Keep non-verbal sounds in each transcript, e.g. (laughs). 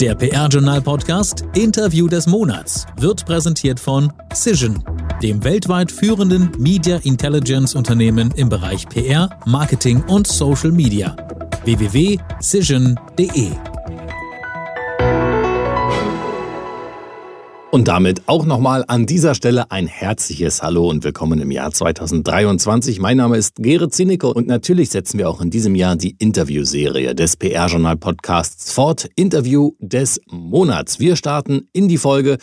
Der PR-Journal-Podcast Interview des Monats wird präsentiert von Cision, dem weltweit führenden Media Intelligence-Unternehmen im Bereich PR, Marketing und Social Media. www.cision.de Und damit auch nochmal an dieser Stelle ein herzliches Hallo und willkommen im Jahr 2023. Mein Name ist Gerrit Zinicke und natürlich setzen wir auch in diesem Jahr die Interviewserie des PR-Journal-Podcasts fort. Interview des Monats. Wir starten in die Folge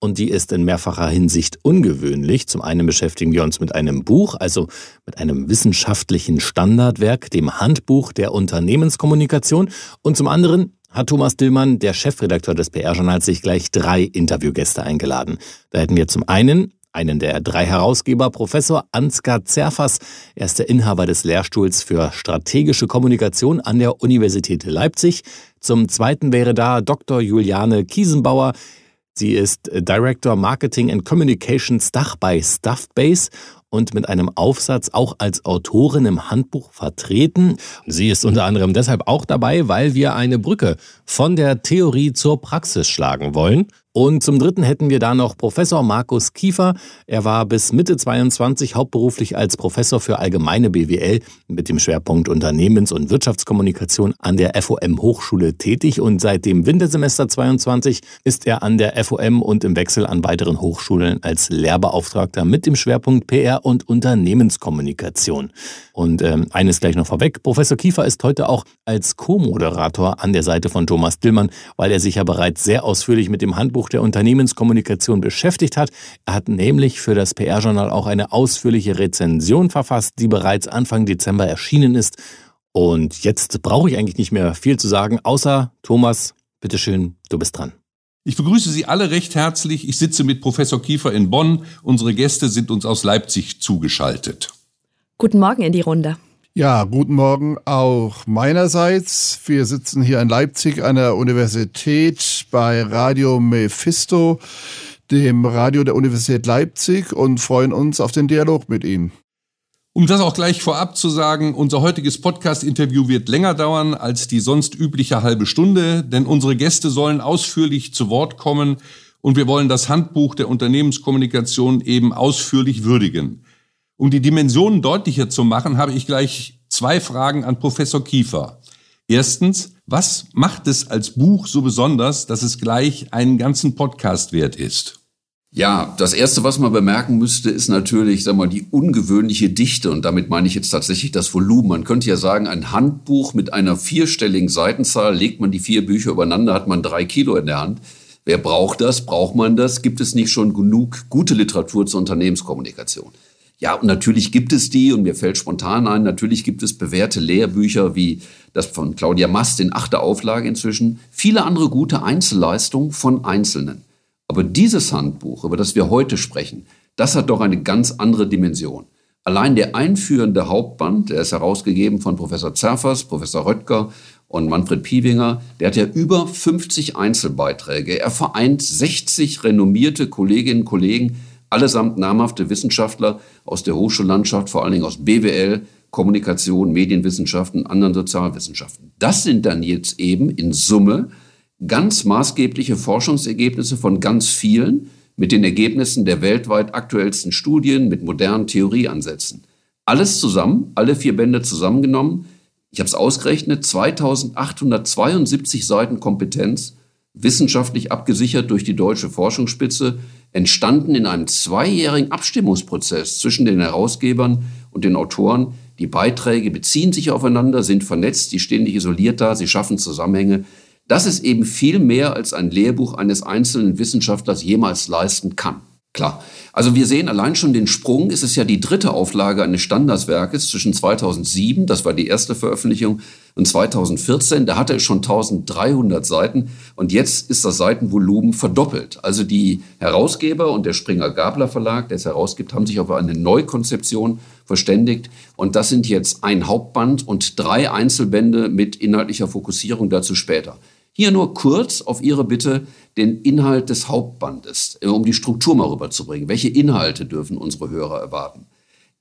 und die ist in mehrfacher Hinsicht ungewöhnlich. Zum einen beschäftigen wir uns mit einem Buch, also mit einem wissenschaftlichen Standardwerk, dem Handbuch der Unternehmenskommunikation und zum anderen hat Thomas Dillmann, der Chefredakteur des PR-Journals, sich gleich drei Interviewgäste eingeladen. Da hätten wir zum einen einen der drei Herausgeber, Professor Ansgar Zerfas. Er ist der Inhaber des Lehrstuhls für strategische Kommunikation an der Universität Leipzig. Zum zweiten wäre da Dr. Juliane Kiesenbauer. Sie ist Director Marketing and Communications Dach bei Stuffbase und mit einem Aufsatz auch als Autorin im Handbuch vertreten. Sie ist unter anderem deshalb auch dabei, weil wir eine Brücke von der Theorie zur Praxis schlagen wollen. Und zum Dritten hätten wir da noch Professor Markus Kiefer. Er war bis Mitte 22 hauptberuflich als Professor für allgemeine BWL mit dem Schwerpunkt Unternehmens- und Wirtschaftskommunikation an der FOM Hochschule tätig und seit dem Wintersemester 22 ist er an der FOM und im Wechsel an weiteren Hochschulen als Lehrbeauftragter mit dem Schwerpunkt PR und Unternehmenskommunikation. Und ähm, eines gleich noch vorweg, Professor Kiefer ist heute auch als Co-Moderator an der Seite von Thomas Dillmann, weil er sich ja bereits sehr ausführlich mit dem Handbuch der Unternehmenskommunikation beschäftigt hat. Er hat nämlich für das PR-Journal auch eine ausführliche Rezension verfasst, die bereits Anfang Dezember erschienen ist. Und jetzt brauche ich eigentlich nicht mehr viel zu sagen, außer Thomas, bitteschön, du bist dran. Ich begrüße Sie alle recht herzlich. Ich sitze mit Professor Kiefer in Bonn. Unsere Gäste sind uns aus Leipzig zugeschaltet. Guten Morgen in die Runde. Ja, guten Morgen auch meinerseits. Wir sitzen hier in Leipzig an der Universität bei Radio Mephisto, dem Radio der Universität Leipzig und freuen uns auf den Dialog mit Ihnen. Um das auch gleich vorab zu sagen, unser heutiges Podcast-Interview wird länger dauern als die sonst übliche halbe Stunde, denn unsere Gäste sollen ausführlich zu Wort kommen und wir wollen das Handbuch der Unternehmenskommunikation eben ausführlich würdigen. Um die Dimensionen deutlicher zu machen, habe ich gleich zwei Fragen an Professor Kiefer. Erstens, was macht es als Buch so besonders, dass es gleich einen ganzen Podcast wert ist? Ja, das erste, was man bemerken müsste, ist natürlich, sag mal, die ungewöhnliche Dichte. Und damit meine ich jetzt tatsächlich das Volumen. Man könnte ja sagen, ein Handbuch mit einer vierstelligen Seitenzahl, legt man die vier Bücher übereinander, hat man drei Kilo in der Hand. Wer braucht das? Braucht man das? Gibt es nicht schon genug gute Literatur zur Unternehmenskommunikation? Ja, und natürlich gibt es die, und mir fällt spontan ein, natürlich gibt es bewährte Lehrbücher wie das von Claudia Mast in achter Auflage inzwischen, viele andere gute Einzelleistungen von Einzelnen. Aber dieses Handbuch, über das wir heute sprechen, das hat doch eine ganz andere Dimension. Allein der einführende Hauptband, der ist herausgegeben von Professor Zerfers, Professor Röttger und Manfred Piewinger, der hat ja über 50 Einzelbeiträge. Er vereint 60 renommierte Kolleginnen und Kollegen, allesamt namhafte Wissenschaftler aus der Hochschullandschaft, vor allen Dingen aus BWL, Kommunikation, Medienwissenschaften, anderen Sozialwissenschaften. Das sind dann jetzt eben in Summe ganz maßgebliche Forschungsergebnisse von ganz vielen mit den Ergebnissen der weltweit aktuellsten Studien, mit modernen Theorieansätzen. Alles zusammen, alle vier Bände zusammengenommen. Ich habe es ausgerechnet, 2872 Seiten Kompetenz, wissenschaftlich abgesichert durch die deutsche Forschungsspitze, entstanden in einem zweijährigen Abstimmungsprozess zwischen den Herausgebern und den Autoren. Die Beiträge beziehen sich aufeinander, sind vernetzt, die stehen nicht isoliert da, sie schaffen Zusammenhänge. Das ist eben viel mehr, als ein Lehrbuch eines einzelnen Wissenschaftlers jemals leisten kann. Klar. Also wir sehen allein schon den Sprung. Es ist ja die dritte Auflage eines Standardswerkes zwischen 2007, das war die erste Veröffentlichung, und 2014. Da hatte es schon 1300 Seiten und jetzt ist das Seitenvolumen verdoppelt. Also die Herausgeber und der Springer Gabler Verlag, der es herausgibt, haben sich auf eine Neukonzeption verständigt. Und das sind jetzt ein Hauptband und drei Einzelbände mit inhaltlicher Fokussierung dazu später. Hier nur kurz auf Ihre Bitte den Inhalt des Hauptbandes, äh, um die Struktur mal rüberzubringen. Welche Inhalte dürfen unsere Hörer erwarten?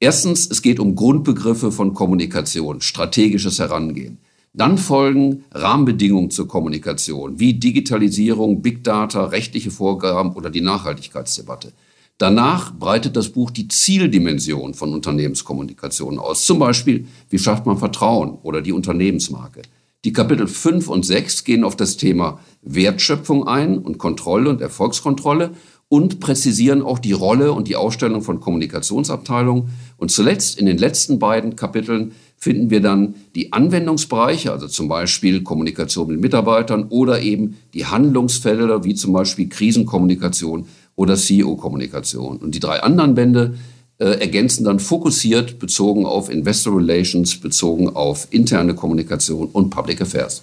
Erstens, es geht um Grundbegriffe von Kommunikation, strategisches Herangehen. Dann folgen Rahmenbedingungen zur Kommunikation, wie Digitalisierung, Big Data, rechtliche Vorgaben oder die Nachhaltigkeitsdebatte. Danach breitet das Buch die Zieldimension von Unternehmenskommunikation aus. Zum Beispiel, wie schafft man Vertrauen oder die Unternehmensmarke. Die Kapitel 5 und 6 gehen auf das Thema Wertschöpfung ein und Kontrolle und Erfolgskontrolle und präzisieren auch die Rolle und die Ausstellung von Kommunikationsabteilungen. Und zuletzt in den letzten beiden Kapiteln finden wir dann die Anwendungsbereiche, also zum Beispiel Kommunikation mit Mitarbeitern oder eben die Handlungsfelder, wie zum Beispiel Krisenkommunikation oder CEO-Kommunikation. Und die drei anderen Bände äh, ergänzen dann fokussiert bezogen auf Investor Relations, bezogen auf interne Kommunikation und Public Affairs.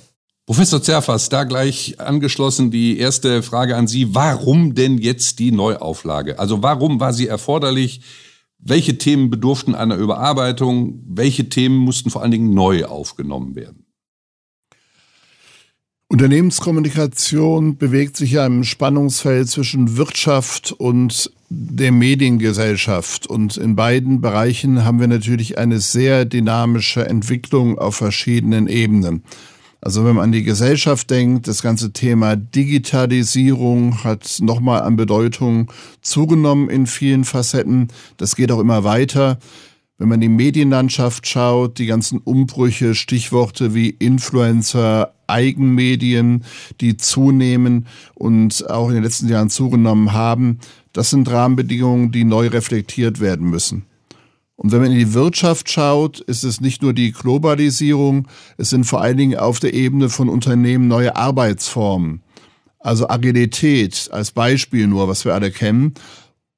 Professor Zerfas, da gleich angeschlossen die erste Frage an Sie. Warum denn jetzt die Neuauflage? Also warum war sie erforderlich? Welche Themen bedurften einer Überarbeitung? Welche Themen mussten vor allen Dingen neu aufgenommen werden? Unternehmenskommunikation bewegt sich ja im Spannungsfeld zwischen Wirtschaft und der Mediengesellschaft. Und in beiden Bereichen haben wir natürlich eine sehr dynamische Entwicklung auf verschiedenen Ebenen. Also wenn man an die Gesellschaft denkt, das ganze Thema Digitalisierung hat nochmal an Bedeutung zugenommen in vielen Facetten. Das geht auch immer weiter. Wenn man die Medienlandschaft schaut, die ganzen Umbrüche, Stichworte wie Influencer, Eigenmedien, die zunehmen und auch in den letzten Jahren zugenommen haben, das sind Rahmenbedingungen, die neu reflektiert werden müssen. Und wenn man in die Wirtschaft schaut, ist es nicht nur die Globalisierung, es sind vor allen Dingen auf der Ebene von Unternehmen neue Arbeitsformen. Also Agilität als Beispiel nur, was wir alle kennen.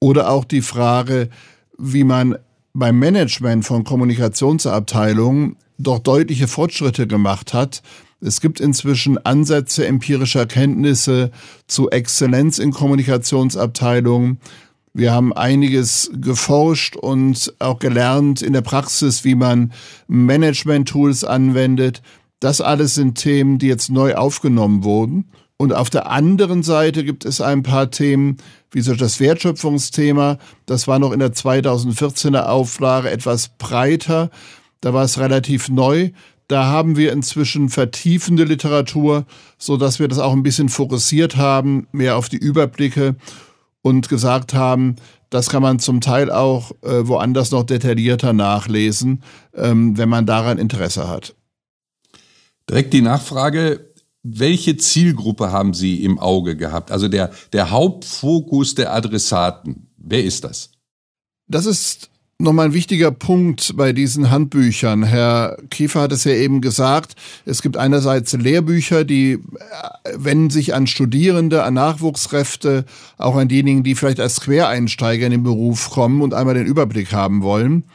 Oder auch die Frage, wie man beim Management von Kommunikationsabteilungen doch deutliche Fortschritte gemacht hat. Es gibt inzwischen Ansätze empirischer Kenntnisse zu Exzellenz in Kommunikationsabteilungen. Wir haben einiges geforscht und auch gelernt in der Praxis, wie man Management-Tools anwendet. Das alles sind Themen, die jetzt neu aufgenommen wurden. Und auf der anderen Seite gibt es ein paar Themen, wie so das Wertschöpfungsthema. Das war noch in der 2014er Auflage etwas breiter. Da war es relativ neu. Da haben wir inzwischen vertiefende Literatur, so dass wir das auch ein bisschen fokussiert haben, mehr auf die Überblicke und gesagt haben, das kann man zum Teil auch äh, woanders noch detaillierter nachlesen, ähm, wenn man daran Interesse hat. Direkt die Nachfrage, welche Zielgruppe haben Sie im Auge gehabt? Also der, der Hauptfokus der Adressaten, wer ist das? Das ist Nochmal ein wichtiger Punkt bei diesen Handbüchern. Herr Kiefer hat es ja eben gesagt, es gibt einerseits Lehrbücher, die äh, wenden sich an Studierende, an Nachwuchskräfte, auch an diejenigen, die vielleicht als Quereinsteiger in den Beruf kommen und einmal den Überblick haben wollen.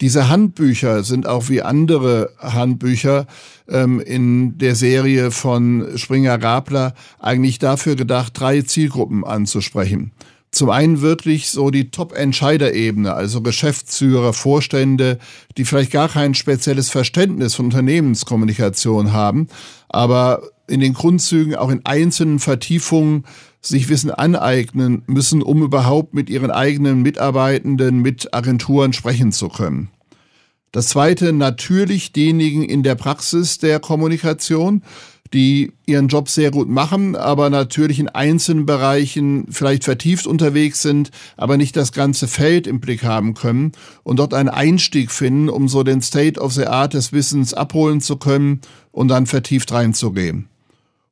Diese Handbücher sind auch wie andere Handbücher ähm, in der Serie von Springer Gabler eigentlich dafür gedacht, drei Zielgruppen anzusprechen. Zum einen wirklich so die Top-Entscheiderebene, also Geschäftsführer, Vorstände, die vielleicht gar kein spezielles Verständnis von Unternehmenskommunikation haben, aber in den Grundzügen auch in einzelnen Vertiefungen sich Wissen aneignen müssen, um überhaupt mit ihren eigenen Mitarbeitenden, mit Agenturen sprechen zu können. Das zweite, natürlich diejenigen in der Praxis der Kommunikation, die ihren Job sehr gut machen, aber natürlich in einzelnen Bereichen vielleicht vertieft unterwegs sind, aber nicht das ganze Feld im Blick haben können und dort einen Einstieg finden, um so den State of the Art des Wissens abholen zu können und dann vertieft reinzugehen.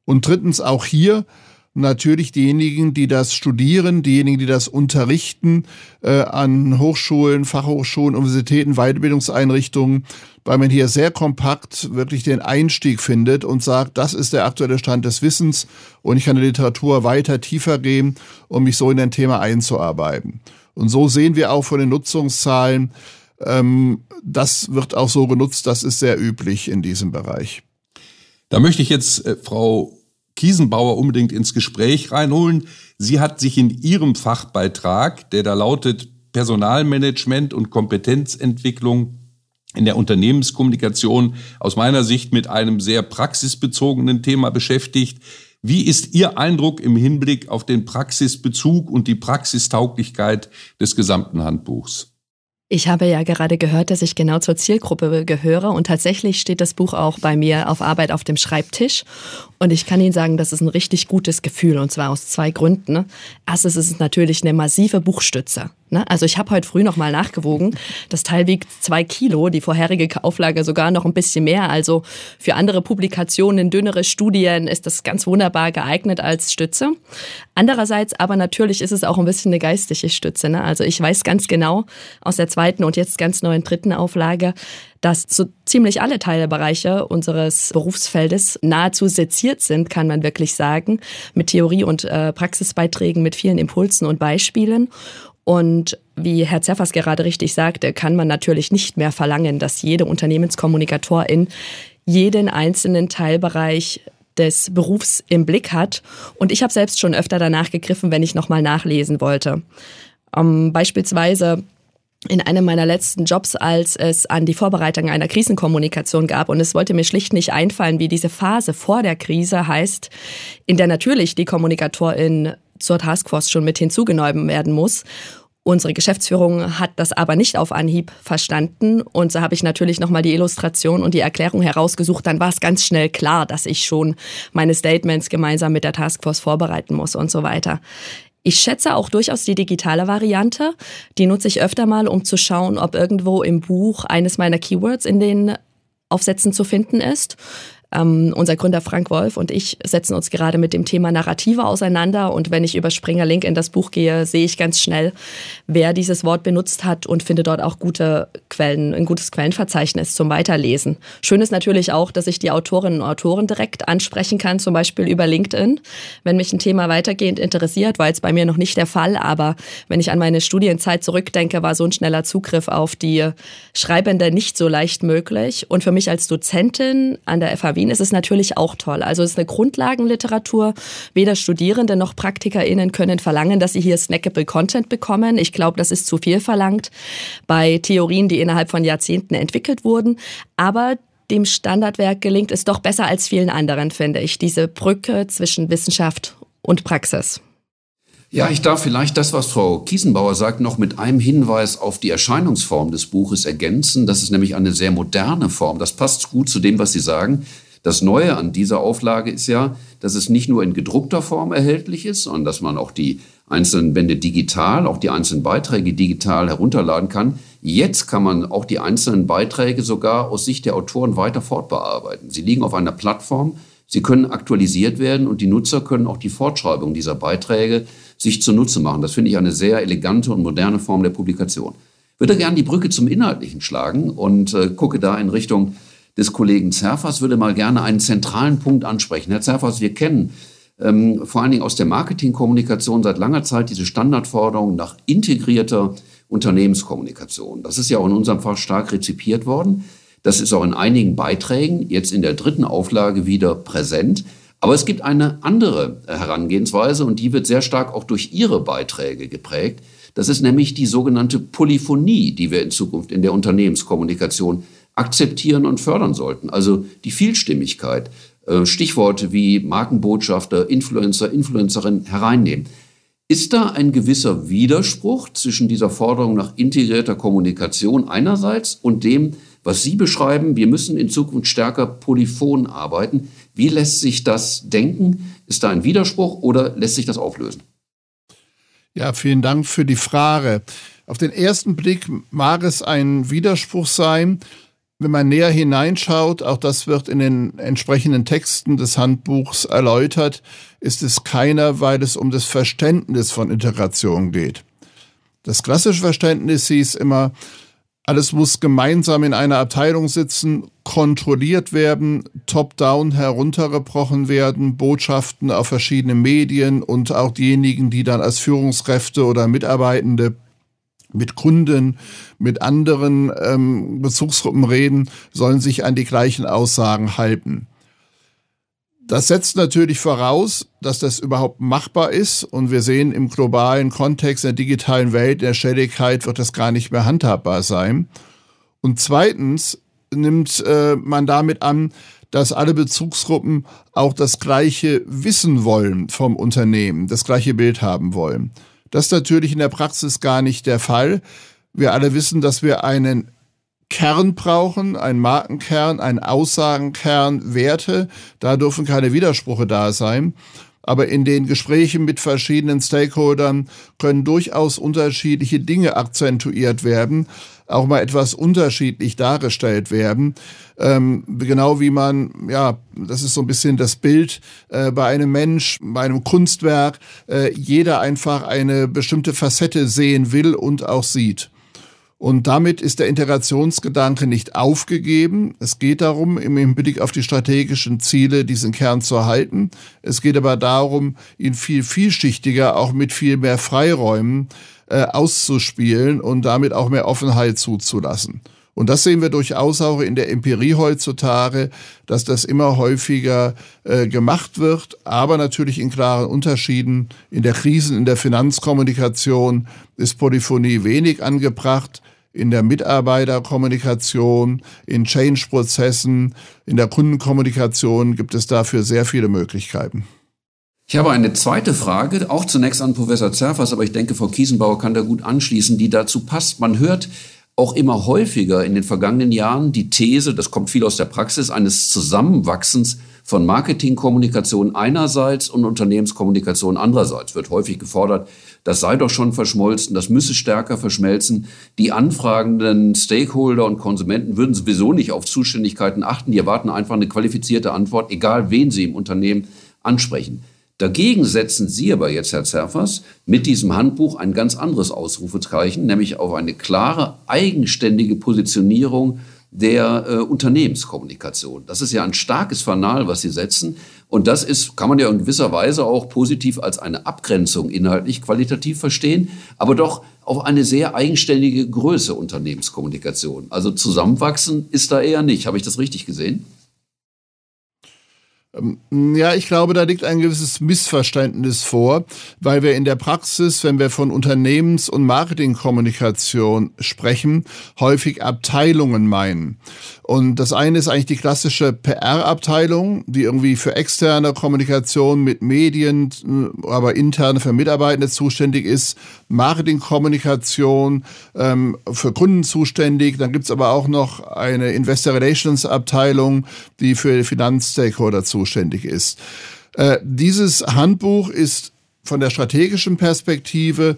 Und drittens auch hier natürlich diejenigen, die das studieren, diejenigen, die das unterrichten äh, an Hochschulen, Fachhochschulen, Universitäten, Weiterbildungseinrichtungen, weil man hier sehr kompakt wirklich den Einstieg findet und sagt, das ist der aktuelle Stand des Wissens und ich kann der Literatur weiter tiefer gehen, um mich so in ein Thema einzuarbeiten. Und so sehen wir auch von den Nutzungszahlen, ähm, das wird auch so genutzt, das ist sehr üblich in diesem Bereich. Da möchte ich jetzt äh, Frau Kiesenbauer unbedingt ins Gespräch reinholen. Sie hat sich in ihrem Fachbeitrag, der da lautet Personalmanagement und Kompetenzentwicklung in der Unternehmenskommunikation, aus meiner Sicht mit einem sehr praxisbezogenen Thema beschäftigt. Wie ist Ihr Eindruck im Hinblick auf den Praxisbezug und die Praxistauglichkeit des gesamten Handbuchs? Ich habe ja gerade gehört, dass ich genau zur Zielgruppe gehöre und tatsächlich steht das Buch auch bei mir auf Arbeit auf dem Schreibtisch. Und ich kann Ihnen sagen, das ist ein richtig gutes Gefühl und zwar aus zwei Gründen. Erstens ist es natürlich eine massive Buchstütze. Ne? Also ich habe heute früh noch mal nachgewogen. Das Teil wiegt zwei Kilo, die vorherige Auflage sogar noch ein bisschen mehr. Also für andere Publikationen, dünnere Studien ist das ganz wunderbar geeignet als Stütze. Andererseits aber natürlich ist es auch ein bisschen eine geistige Stütze. Ne? Also ich weiß ganz genau aus der zweiten und jetzt ganz neuen dritten Auflage, dass so ziemlich alle Teilbereiche unseres Berufsfeldes nahezu seziert sind, kann man wirklich sagen, mit Theorie- und äh, Praxisbeiträgen, mit vielen Impulsen und Beispielen. Und wie Herr Zeffers gerade richtig sagte, kann man natürlich nicht mehr verlangen, dass jede Unternehmenskommunikatorin jeden einzelnen Teilbereich des Berufs im Blick hat. Und ich habe selbst schon öfter danach gegriffen, wenn ich nochmal nachlesen wollte. Ähm, beispielsweise in einem meiner letzten Jobs, als es an die Vorbereitung einer Krisenkommunikation gab. Und es wollte mir schlicht nicht einfallen, wie diese Phase vor der Krise heißt, in der natürlich die Kommunikatorin zur Taskforce schon mit hinzugenommen werden muss. Unsere Geschäftsführung hat das aber nicht auf Anhieb verstanden und so habe ich natürlich nochmal die Illustration und die Erklärung herausgesucht. Dann war es ganz schnell klar, dass ich schon meine Statements gemeinsam mit der Taskforce vorbereiten muss und so weiter. Ich schätze auch durchaus die digitale Variante. Die nutze ich öfter mal, um zu schauen, ob irgendwo im Buch eines meiner Keywords in den Aufsätzen zu finden ist. Ähm, unser Gründer Frank Wolf und ich setzen uns gerade mit dem Thema Narrative auseinander. Und wenn ich über Springer Link in das Buch gehe, sehe ich ganz schnell, wer dieses Wort benutzt hat und finde dort auch gute Quellen, ein gutes Quellenverzeichnis zum Weiterlesen. Schön ist natürlich auch, dass ich die Autorinnen und Autoren direkt ansprechen kann, zum Beispiel über LinkedIn. Wenn mich ein Thema weitergehend interessiert, war jetzt bei mir noch nicht der Fall, aber wenn ich an meine Studienzeit zurückdenke, war so ein schneller Zugriff auf die Schreibende nicht so leicht möglich. Und für mich als Dozentin an der FHW Wien ist es natürlich auch toll. Also es ist eine Grundlagenliteratur. Weder Studierende noch PraktikerInnen können verlangen, dass sie hier snackable Content bekommen. Ich glaube, das ist zu viel verlangt bei Theorien, die innerhalb von Jahrzehnten entwickelt wurden. Aber dem Standardwerk gelingt es doch besser als vielen anderen, finde ich, diese Brücke zwischen Wissenschaft und Praxis. Ja, ich darf vielleicht das, was Frau Kiesenbauer sagt, noch mit einem Hinweis auf die Erscheinungsform des Buches ergänzen. Das ist nämlich eine sehr moderne Form. Das passt gut zu dem, was Sie sagen. Das Neue an dieser Auflage ist ja, dass es nicht nur in gedruckter Form erhältlich ist, sondern dass man auch die einzelnen Bände digital, auch die einzelnen Beiträge digital herunterladen kann. Jetzt kann man auch die einzelnen Beiträge sogar aus Sicht der Autoren weiter fortbearbeiten. Sie liegen auf einer Plattform, sie können aktualisiert werden und die Nutzer können auch die Fortschreibung dieser Beiträge sich zunutze machen. Das finde ich eine sehr elegante und moderne Form der Publikation. Ich würde gerne die Brücke zum Inhaltlichen schlagen und äh, gucke da in Richtung des Kollegen Zerfers, würde mal gerne einen zentralen Punkt ansprechen. Herr Zerfers, wir kennen ähm, vor allen Dingen aus der Marketingkommunikation seit langer Zeit diese Standardforderung nach integrierter Unternehmenskommunikation. Das ist ja auch in unserem Fach stark rezipiert worden. Das ist auch in einigen Beiträgen jetzt in der dritten Auflage wieder präsent. Aber es gibt eine andere Herangehensweise und die wird sehr stark auch durch Ihre Beiträge geprägt. Das ist nämlich die sogenannte Polyphonie, die wir in Zukunft in der Unternehmenskommunikation akzeptieren und fördern sollten. Also die Vielstimmigkeit, äh, Stichworte wie Markenbotschafter, Influencer, Influencerin hereinnehmen. Ist da ein gewisser Widerspruch zwischen dieser Forderung nach integrierter Kommunikation einerseits und dem, was Sie beschreiben, wir müssen in Zukunft stärker polyphon arbeiten? Wie lässt sich das denken? Ist da ein Widerspruch oder lässt sich das auflösen? Ja, vielen Dank für die Frage. Auf den ersten Blick mag es ein Widerspruch sein, wenn man näher hineinschaut, auch das wird in den entsprechenden Texten des Handbuchs erläutert, ist es keiner, weil es um das Verständnis von Integration geht. Das klassische Verständnis hieß immer, alles muss gemeinsam in einer Abteilung sitzen, kontrolliert werden, top-down heruntergebrochen werden, Botschaften auf verschiedene Medien und auch diejenigen, die dann als Führungskräfte oder Mitarbeitende mit Kunden, mit anderen ähm, Bezugsgruppen reden, sollen sich an die gleichen Aussagen halten. Das setzt natürlich voraus, dass das überhaupt machbar ist. Und wir sehen im globalen Kontext der digitalen Welt, der Schnelligkeit wird das gar nicht mehr handhabbar sein. Und zweitens nimmt äh, man damit an, dass alle Bezugsgruppen auch das gleiche wissen wollen vom Unternehmen, das gleiche Bild haben wollen. Das ist natürlich in der Praxis gar nicht der Fall. Wir alle wissen, dass wir einen Kern brauchen, einen Markenkern, einen Aussagenkern, Werte. Da dürfen keine Widersprüche da sein. Aber in den Gesprächen mit verschiedenen Stakeholdern können durchaus unterschiedliche Dinge akzentuiert werden, auch mal etwas unterschiedlich dargestellt werden. Ähm, genau wie man, ja, das ist so ein bisschen das Bild äh, bei einem Mensch, bei einem Kunstwerk, äh, jeder einfach eine bestimmte Facette sehen will und auch sieht. Und damit ist der Integrationsgedanke nicht aufgegeben. Es geht darum, im Hinblick auf die strategischen Ziele diesen Kern zu erhalten. Es geht aber darum, ihn viel vielschichtiger, auch mit viel mehr Freiräumen äh, auszuspielen und damit auch mehr Offenheit zuzulassen. Und das sehen wir durchaus auch in der Empirie heutzutage, dass das immer häufiger äh, gemacht wird, aber natürlich in klaren Unterschieden. In der Krisen, in der Finanzkommunikation ist Polyphonie wenig angebracht in der Mitarbeiterkommunikation, in Change-Prozessen, in der Kundenkommunikation gibt es dafür sehr viele Möglichkeiten. Ich habe eine zweite Frage, auch zunächst an Professor Zerfers, aber ich denke, Frau Kiesenbauer kann da gut anschließen, die dazu passt. Man hört auch immer häufiger in den vergangenen Jahren die These, das kommt viel aus der Praxis, eines Zusammenwachsens von Marketingkommunikation einerseits und Unternehmenskommunikation andererseits. Wird häufig gefordert, das sei doch schon verschmolzen, das müsse stärker verschmelzen. Die anfragenden Stakeholder und Konsumenten würden sowieso nicht auf Zuständigkeiten achten. Die erwarten einfach eine qualifizierte Antwort, egal wen sie im Unternehmen ansprechen. Dagegen setzen Sie aber jetzt, Herr Zerfers, mit diesem Handbuch ein ganz anderes Ausrufezeichen, nämlich auf eine klare, eigenständige Positionierung der äh, Unternehmenskommunikation. Das ist ja ein starkes Fanal, was Sie setzen. Und das ist, kann man ja in gewisser Weise auch positiv als eine Abgrenzung inhaltlich qualitativ verstehen, aber doch auf eine sehr eigenständige Größe Unternehmenskommunikation. Also zusammenwachsen ist da eher nicht. Habe ich das richtig gesehen? Ähm, ja, ich glaube, da liegt ein gewisses Missverständnis vor, weil wir in der Praxis, wenn wir von Unternehmens- und Marketingkommunikation sprechen, häufig Abteilungen meinen. Und das eine ist eigentlich die klassische PR-Abteilung, die irgendwie für externe Kommunikation mit Medien, aber interne für Mitarbeitende zuständig ist. Marketingkommunikation ähm, für Kunden zuständig. Dann gibt's aber auch noch eine Investor Relations Abteilung, die für Finanzstakeholder zuständig ist. Äh, dieses Handbuch ist von der strategischen Perspektive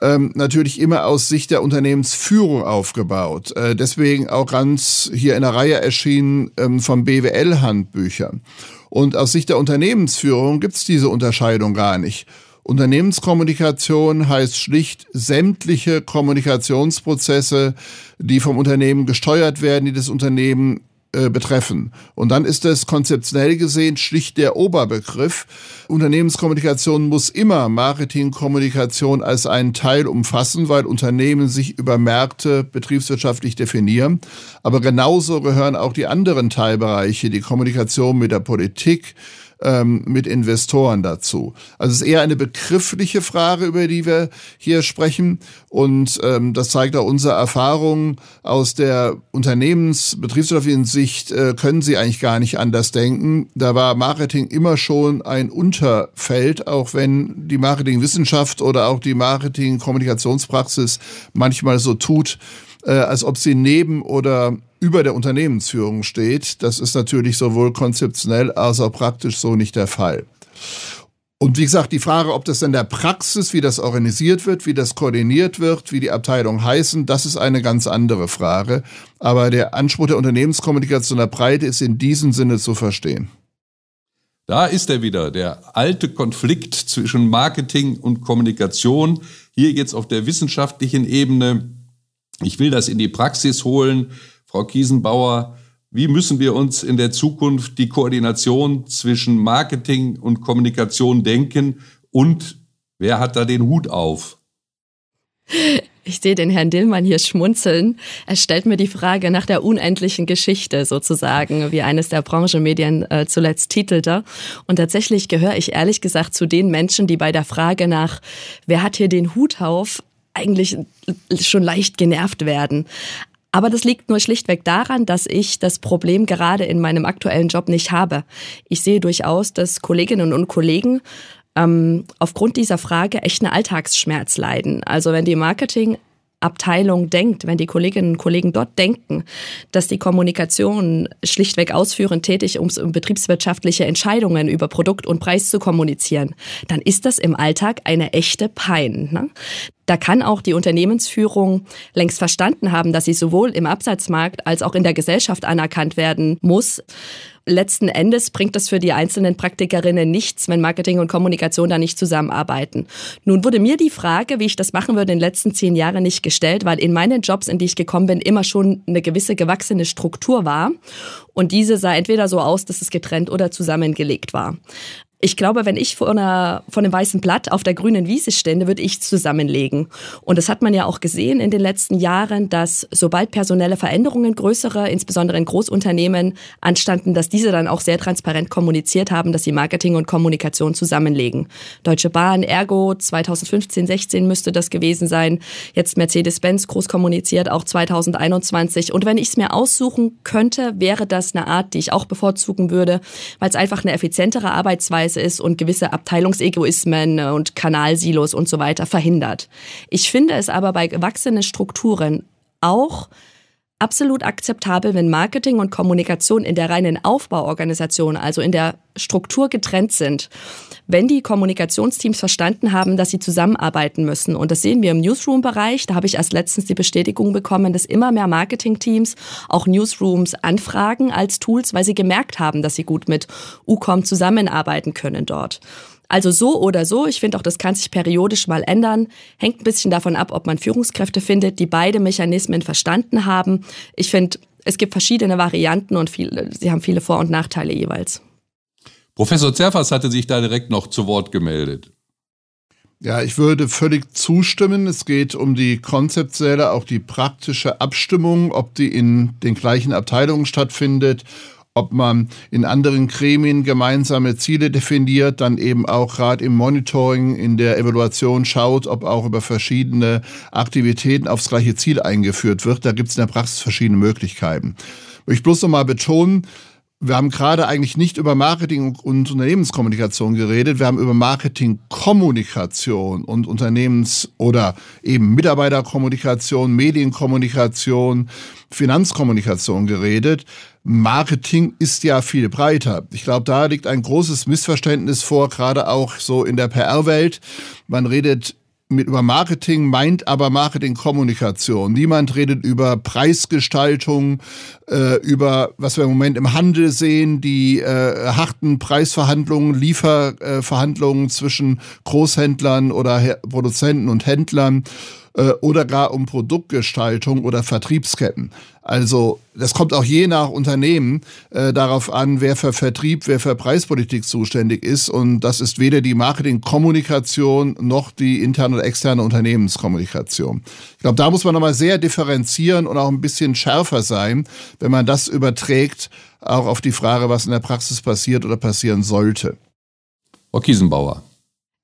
ähm, natürlich immer aus Sicht der Unternehmensführung aufgebaut. Äh, deswegen auch ganz hier in der Reihe erschienen ähm, vom BWL-Handbüchern. Und aus Sicht der Unternehmensführung gibt's diese Unterscheidung gar nicht. Unternehmenskommunikation heißt schlicht sämtliche Kommunikationsprozesse, die vom Unternehmen gesteuert werden, die das Unternehmen äh, betreffen. Und dann ist es konzeptionell gesehen schlicht der Oberbegriff. Unternehmenskommunikation muss immer Marketingkommunikation als einen Teil umfassen, weil Unternehmen sich über Märkte betriebswirtschaftlich definieren. Aber genauso gehören auch die anderen Teilbereiche, die Kommunikation mit der Politik, ähm, mit Investoren dazu. Also es ist eher eine begriffliche Frage, über die wir hier sprechen. Und ähm, das zeigt auch unsere Erfahrung aus der Unternehmensbetriebswirtschaftlichen Sicht, äh, können sie eigentlich gar nicht anders denken. Da war Marketing immer schon ein Unterfeld, auch wenn die Marketingwissenschaft oder auch die Marketing-Kommunikationspraxis manchmal so tut, äh, als ob sie neben oder über der Unternehmensführung steht. Das ist natürlich sowohl konzeptionell als auch praktisch so nicht der Fall. Und wie gesagt, die Frage, ob das in der Praxis, wie das organisiert wird, wie das koordiniert wird, wie die Abteilungen heißen, das ist eine ganz andere Frage. Aber der Anspruch der Unternehmenskommunikation der Breite ist in diesem Sinne zu verstehen. Da ist er wieder, der alte Konflikt zwischen Marketing und Kommunikation. Hier jetzt auf der wissenschaftlichen Ebene. Ich will das in die Praxis holen. Frau Kiesenbauer, wie müssen wir uns in der Zukunft die Koordination zwischen Marketing und Kommunikation denken und wer hat da den Hut auf? Ich sehe den Herrn Dillmann hier schmunzeln. Er stellt mir die Frage nach der unendlichen Geschichte sozusagen, wie eines der Branchenmedien äh, zuletzt titelte. Und tatsächlich gehöre ich ehrlich gesagt zu den Menschen, die bei der Frage nach, wer hat hier den Hut auf, eigentlich schon leicht genervt werden. Aber das liegt nur schlichtweg daran, dass ich das Problem gerade in meinem aktuellen Job nicht habe. Ich sehe durchaus, dass Kolleginnen und Kollegen ähm, aufgrund dieser Frage echt einen Alltagsschmerz leiden. Also wenn die Marketing Abteilung denkt, wenn die Kolleginnen und Kollegen dort denken, dass die Kommunikation schlichtweg ausführend tätig, um betriebswirtschaftliche Entscheidungen über Produkt und Preis zu kommunizieren, dann ist das im Alltag eine echte Pein. Ne? Da kann auch die Unternehmensführung längst verstanden haben, dass sie sowohl im Absatzmarkt als auch in der Gesellschaft anerkannt werden muss letzten Endes bringt das für die einzelnen Praktikerinnen nichts, wenn Marketing und Kommunikation da nicht zusammenarbeiten. Nun wurde mir die Frage, wie ich das machen würde, in den letzten zehn Jahren nicht gestellt, weil in meinen Jobs, in die ich gekommen bin, immer schon eine gewisse gewachsene Struktur war. Und diese sah entweder so aus, dass es getrennt oder zusammengelegt war. Ich glaube, wenn ich vor, einer, vor einem weißen Blatt auf der grünen Wiese stände, würde ich zusammenlegen. Und das hat man ja auch gesehen in den letzten Jahren, dass sobald personelle Veränderungen größere, insbesondere in Großunternehmen, anstanden, dass diese dann auch sehr transparent kommuniziert haben, dass sie Marketing und Kommunikation zusammenlegen. Deutsche Bahn, Ergo, 2015, 16 müsste das gewesen sein. Jetzt Mercedes-Benz groß kommuniziert, auch 2021. Und wenn ich es mir aussuchen könnte, wäre das eine Art, die ich auch bevorzugen würde, weil es einfach eine effizientere Arbeitsweise Arbeitsweise ist und gewisse Abteilungsegoismen und Kanalsilos und so weiter verhindert. Ich finde es aber bei gewachsenen Strukturen auch absolut akzeptabel, wenn Marketing und Kommunikation in der reinen Aufbauorganisation, also in der Struktur getrennt sind. Wenn die Kommunikationsteams verstanden haben, dass sie zusammenarbeiten müssen. Und das sehen wir im Newsroom-Bereich. Da habe ich erst letztens die Bestätigung bekommen, dass immer mehr Marketing-Teams auch Newsrooms anfragen als Tools, weil sie gemerkt haben, dass sie gut mit UCOM zusammenarbeiten können dort. Also so oder so, ich finde auch, das kann sich periodisch mal ändern. Hängt ein bisschen davon ab, ob man Führungskräfte findet, die beide Mechanismen verstanden haben. Ich finde, es gibt verschiedene Varianten und viele, sie haben viele Vor- und Nachteile jeweils. Professor Zerfas hatte sich da direkt noch zu Wort gemeldet. Ja, ich würde völlig zustimmen. Es geht um die konzeptuelle, auch die praktische Abstimmung, ob die in den gleichen Abteilungen stattfindet ob man in anderen Gremien gemeinsame Ziele definiert, dann eben auch gerade im Monitoring, in der Evaluation schaut, ob auch über verschiedene Aktivitäten aufs gleiche Ziel eingeführt wird. Da gibt es in der Praxis verschiedene Möglichkeiten. Ich bloß noch betonen, wir haben gerade eigentlich nicht über Marketing und Unternehmenskommunikation geredet. Wir haben über Marketingkommunikation und Unternehmens- oder eben Mitarbeiterkommunikation, Medienkommunikation, Finanzkommunikation geredet. Marketing ist ja viel breiter. Ich glaube, da liegt ein großes Missverständnis vor, gerade auch so in der PR-Welt. Man redet mit über Marketing meint aber Marketingkommunikation. Niemand redet über Preisgestaltung, äh, über was wir im Moment im Handel sehen, die äh, harten Preisverhandlungen, Lieferverhandlungen zwischen Großhändlern oder Her Produzenten und Händlern äh, oder gar um Produktgestaltung oder Vertriebsketten. Also das kommt auch je nach Unternehmen äh, darauf an, wer für Vertrieb, wer für Preispolitik zuständig ist. Und das ist weder die Marketingkommunikation noch die interne oder externe Unternehmenskommunikation. Ich glaube, da muss man nochmal sehr differenzieren und auch ein bisschen schärfer sein, wenn man das überträgt, auch auf die Frage, was in der Praxis passiert oder passieren sollte. Frau Kiesenbauer.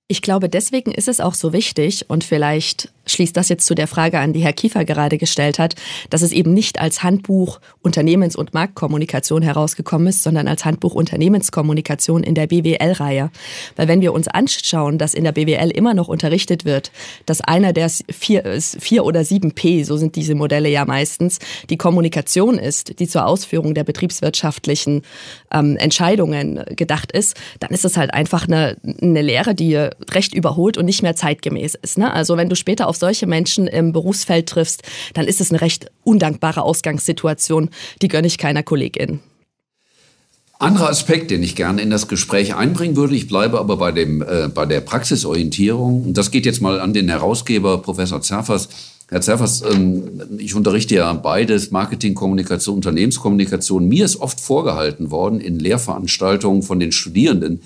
Ich glaube, deswegen ist es auch so wichtig und vielleicht schließt das jetzt zu der Frage an, die Herr Kiefer gerade gestellt hat, dass es eben nicht als Handbuch Unternehmens- und Marktkommunikation herausgekommen ist, sondern als Handbuch Unternehmenskommunikation in der BWL-Reihe. Weil wenn wir uns anschauen, dass in der BWL immer noch unterrichtet wird, dass einer der vier, vier oder sieben P, so sind diese Modelle ja meistens, die Kommunikation ist, die zur Ausführung der betriebswirtschaftlichen ähm, Entscheidungen gedacht ist, dann ist es halt einfach eine, eine Lehre, die recht überholt und nicht mehr zeitgemäß ist. Ne? Also wenn du später auf solche Menschen im Berufsfeld triffst, dann ist es eine recht undankbare Ausgangssituation. Die gönne ich keiner Kollegin. Anderer Aspekt, den ich gerne in das Gespräch einbringen würde, ich bleibe aber bei, dem, äh, bei der Praxisorientierung. Und das geht jetzt mal an den Herausgeber, Professor Zerfers. Herr Zerfers, ähm, ich unterrichte ja beides, Marketing, Kommunikation, Unternehmenskommunikation. Mir ist oft vorgehalten worden in Lehrveranstaltungen von den Studierenden,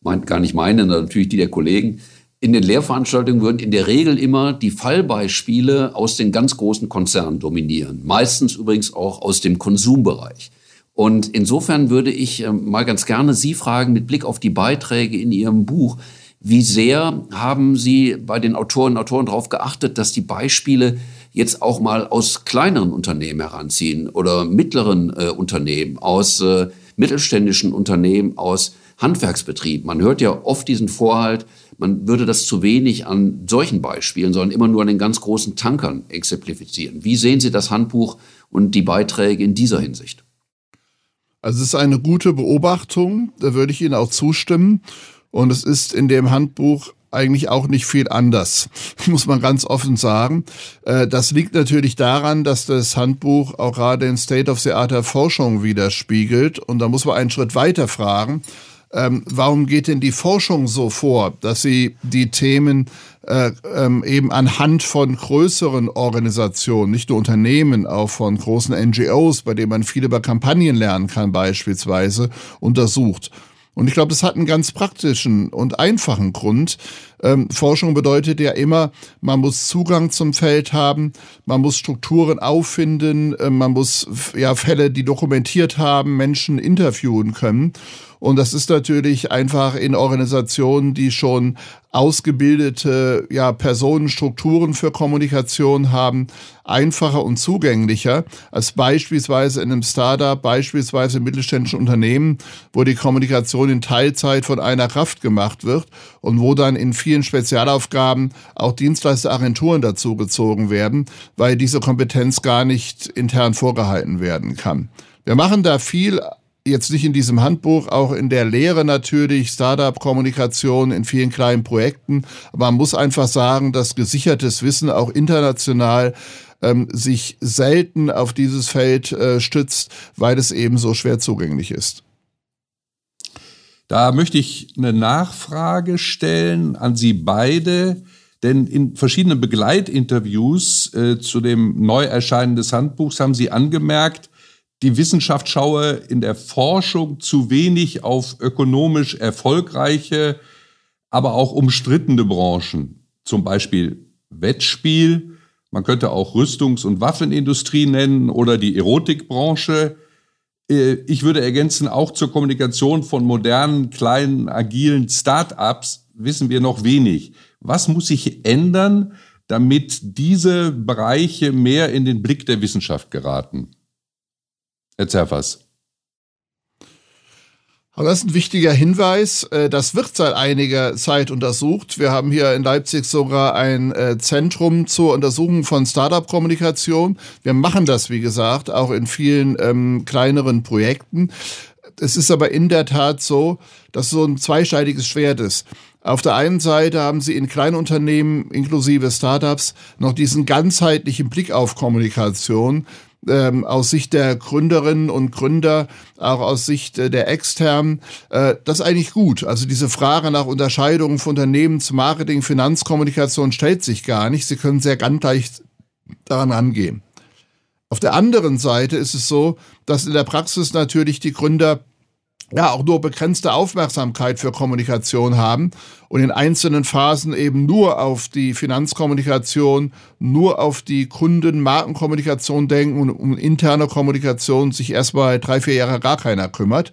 meint gar nicht meine, natürlich die der Kollegen, in den Lehrveranstaltungen würden in der Regel immer die Fallbeispiele aus den ganz großen Konzernen dominieren. Meistens übrigens auch aus dem Konsumbereich. Und insofern würde ich ähm, mal ganz gerne Sie fragen, mit Blick auf die Beiträge in Ihrem Buch, wie sehr haben Sie bei den Autoren und Autoren darauf geachtet, dass die Beispiele jetzt auch mal aus kleineren Unternehmen heranziehen oder mittleren äh, Unternehmen, aus äh, mittelständischen Unternehmen, aus Handwerksbetrieben? Man hört ja oft diesen Vorhalt, man würde das zu wenig an solchen Beispielen, sondern immer nur an den ganz großen Tankern exemplifizieren. Wie sehen Sie das Handbuch und die Beiträge in dieser Hinsicht? Also es ist eine gute Beobachtung, da würde ich Ihnen auch zustimmen. Und es ist in dem Handbuch eigentlich auch nicht viel anders, (laughs) muss man ganz offen sagen. Äh, das liegt natürlich daran, dass das Handbuch auch gerade den State of the Art der Forschung widerspiegelt. Und da muss man einen Schritt weiter fragen. Ähm, warum geht denn die Forschung so vor, dass sie die Themen äh, ähm, eben anhand von größeren Organisationen, nicht nur Unternehmen, auch von großen NGOs, bei denen man viel über Kampagnen lernen kann beispielsweise, untersucht? Und ich glaube, das hat einen ganz praktischen und einfachen Grund. Ähm, Forschung bedeutet ja immer, man muss Zugang zum Feld haben, man muss Strukturen auffinden, äh, man muss ja Fälle, die dokumentiert haben, Menschen interviewen können. Und das ist natürlich einfach in Organisationen, die schon ausgebildete ja, Personenstrukturen für Kommunikation haben, einfacher und zugänglicher als beispielsweise in einem Startup, beispielsweise im mittelständischen Unternehmen, wo die Kommunikation in Teilzeit von einer Kraft gemacht wird und wo dann in vielen Spezialaufgaben auch Dienstleisteragenturen dazugezogen werden, weil diese Kompetenz gar nicht intern vorgehalten werden kann. Wir machen da viel jetzt nicht in diesem Handbuch, auch in der Lehre natürlich, Startup-Kommunikation in vielen kleinen Projekten. Aber man muss einfach sagen, dass gesichertes Wissen auch international ähm, sich selten auf dieses Feld äh, stützt, weil es eben so schwer zugänglich ist. Da möchte ich eine Nachfrage stellen an Sie beide. Denn in verschiedenen Begleitinterviews äh, zu dem Neuerscheinen des Handbuchs haben Sie angemerkt, die Wissenschaft schaue in der Forschung zu wenig auf ökonomisch erfolgreiche, aber auch umstrittene Branchen, zum Beispiel Wettspiel, man könnte auch Rüstungs- und Waffenindustrie nennen oder die Erotikbranche. Äh, ich würde ergänzen, auch zur Kommunikation von modernen, kleinen, agilen Start-ups wissen wir noch wenig. Was muss sich ändern, damit diese Bereiche mehr in den Blick der Wissenschaft geraten? Herr Zerfers. Aber das ist ein wichtiger Hinweis. Äh, das wird seit einiger Zeit untersucht. Wir haben hier in Leipzig sogar ein äh, Zentrum zur Untersuchung von Startup-Kommunikation. Wir machen das, wie gesagt, auch in vielen ähm, kleineren Projekten. Es ist aber in der Tat so, dass so ein zweischneidiges Schwert ist. Auf der einen Seite haben sie in Kleinunternehmen inklusive Startups noch diesen ganzheitlichen Blick auf Kommunikation ähm, aus Sicht der Gründerinnen und Gründer, auch aus Sicht äh, der Externen, äh, das ist eigentlich gut. Also diese Frage nach Unterscheidungen von Unternehmensmarketing, Finanzkommunikation stellt sich gar nicht. Sie können sehr ganz leicht daran angehen. Auf der anderen Seite ist es so, dass in der Praxis natürlich die Gründer ja auch nur begrenzte Aufmerksamkeit für Kommunikation haben und in einzelnen Phasen eben nur auf die Finanzkommunikation, nur auf die Kunden-Markenkommunikation denken und um interne Kommunikation sich erstmal drei, vier Jahre gar keiner kümmert,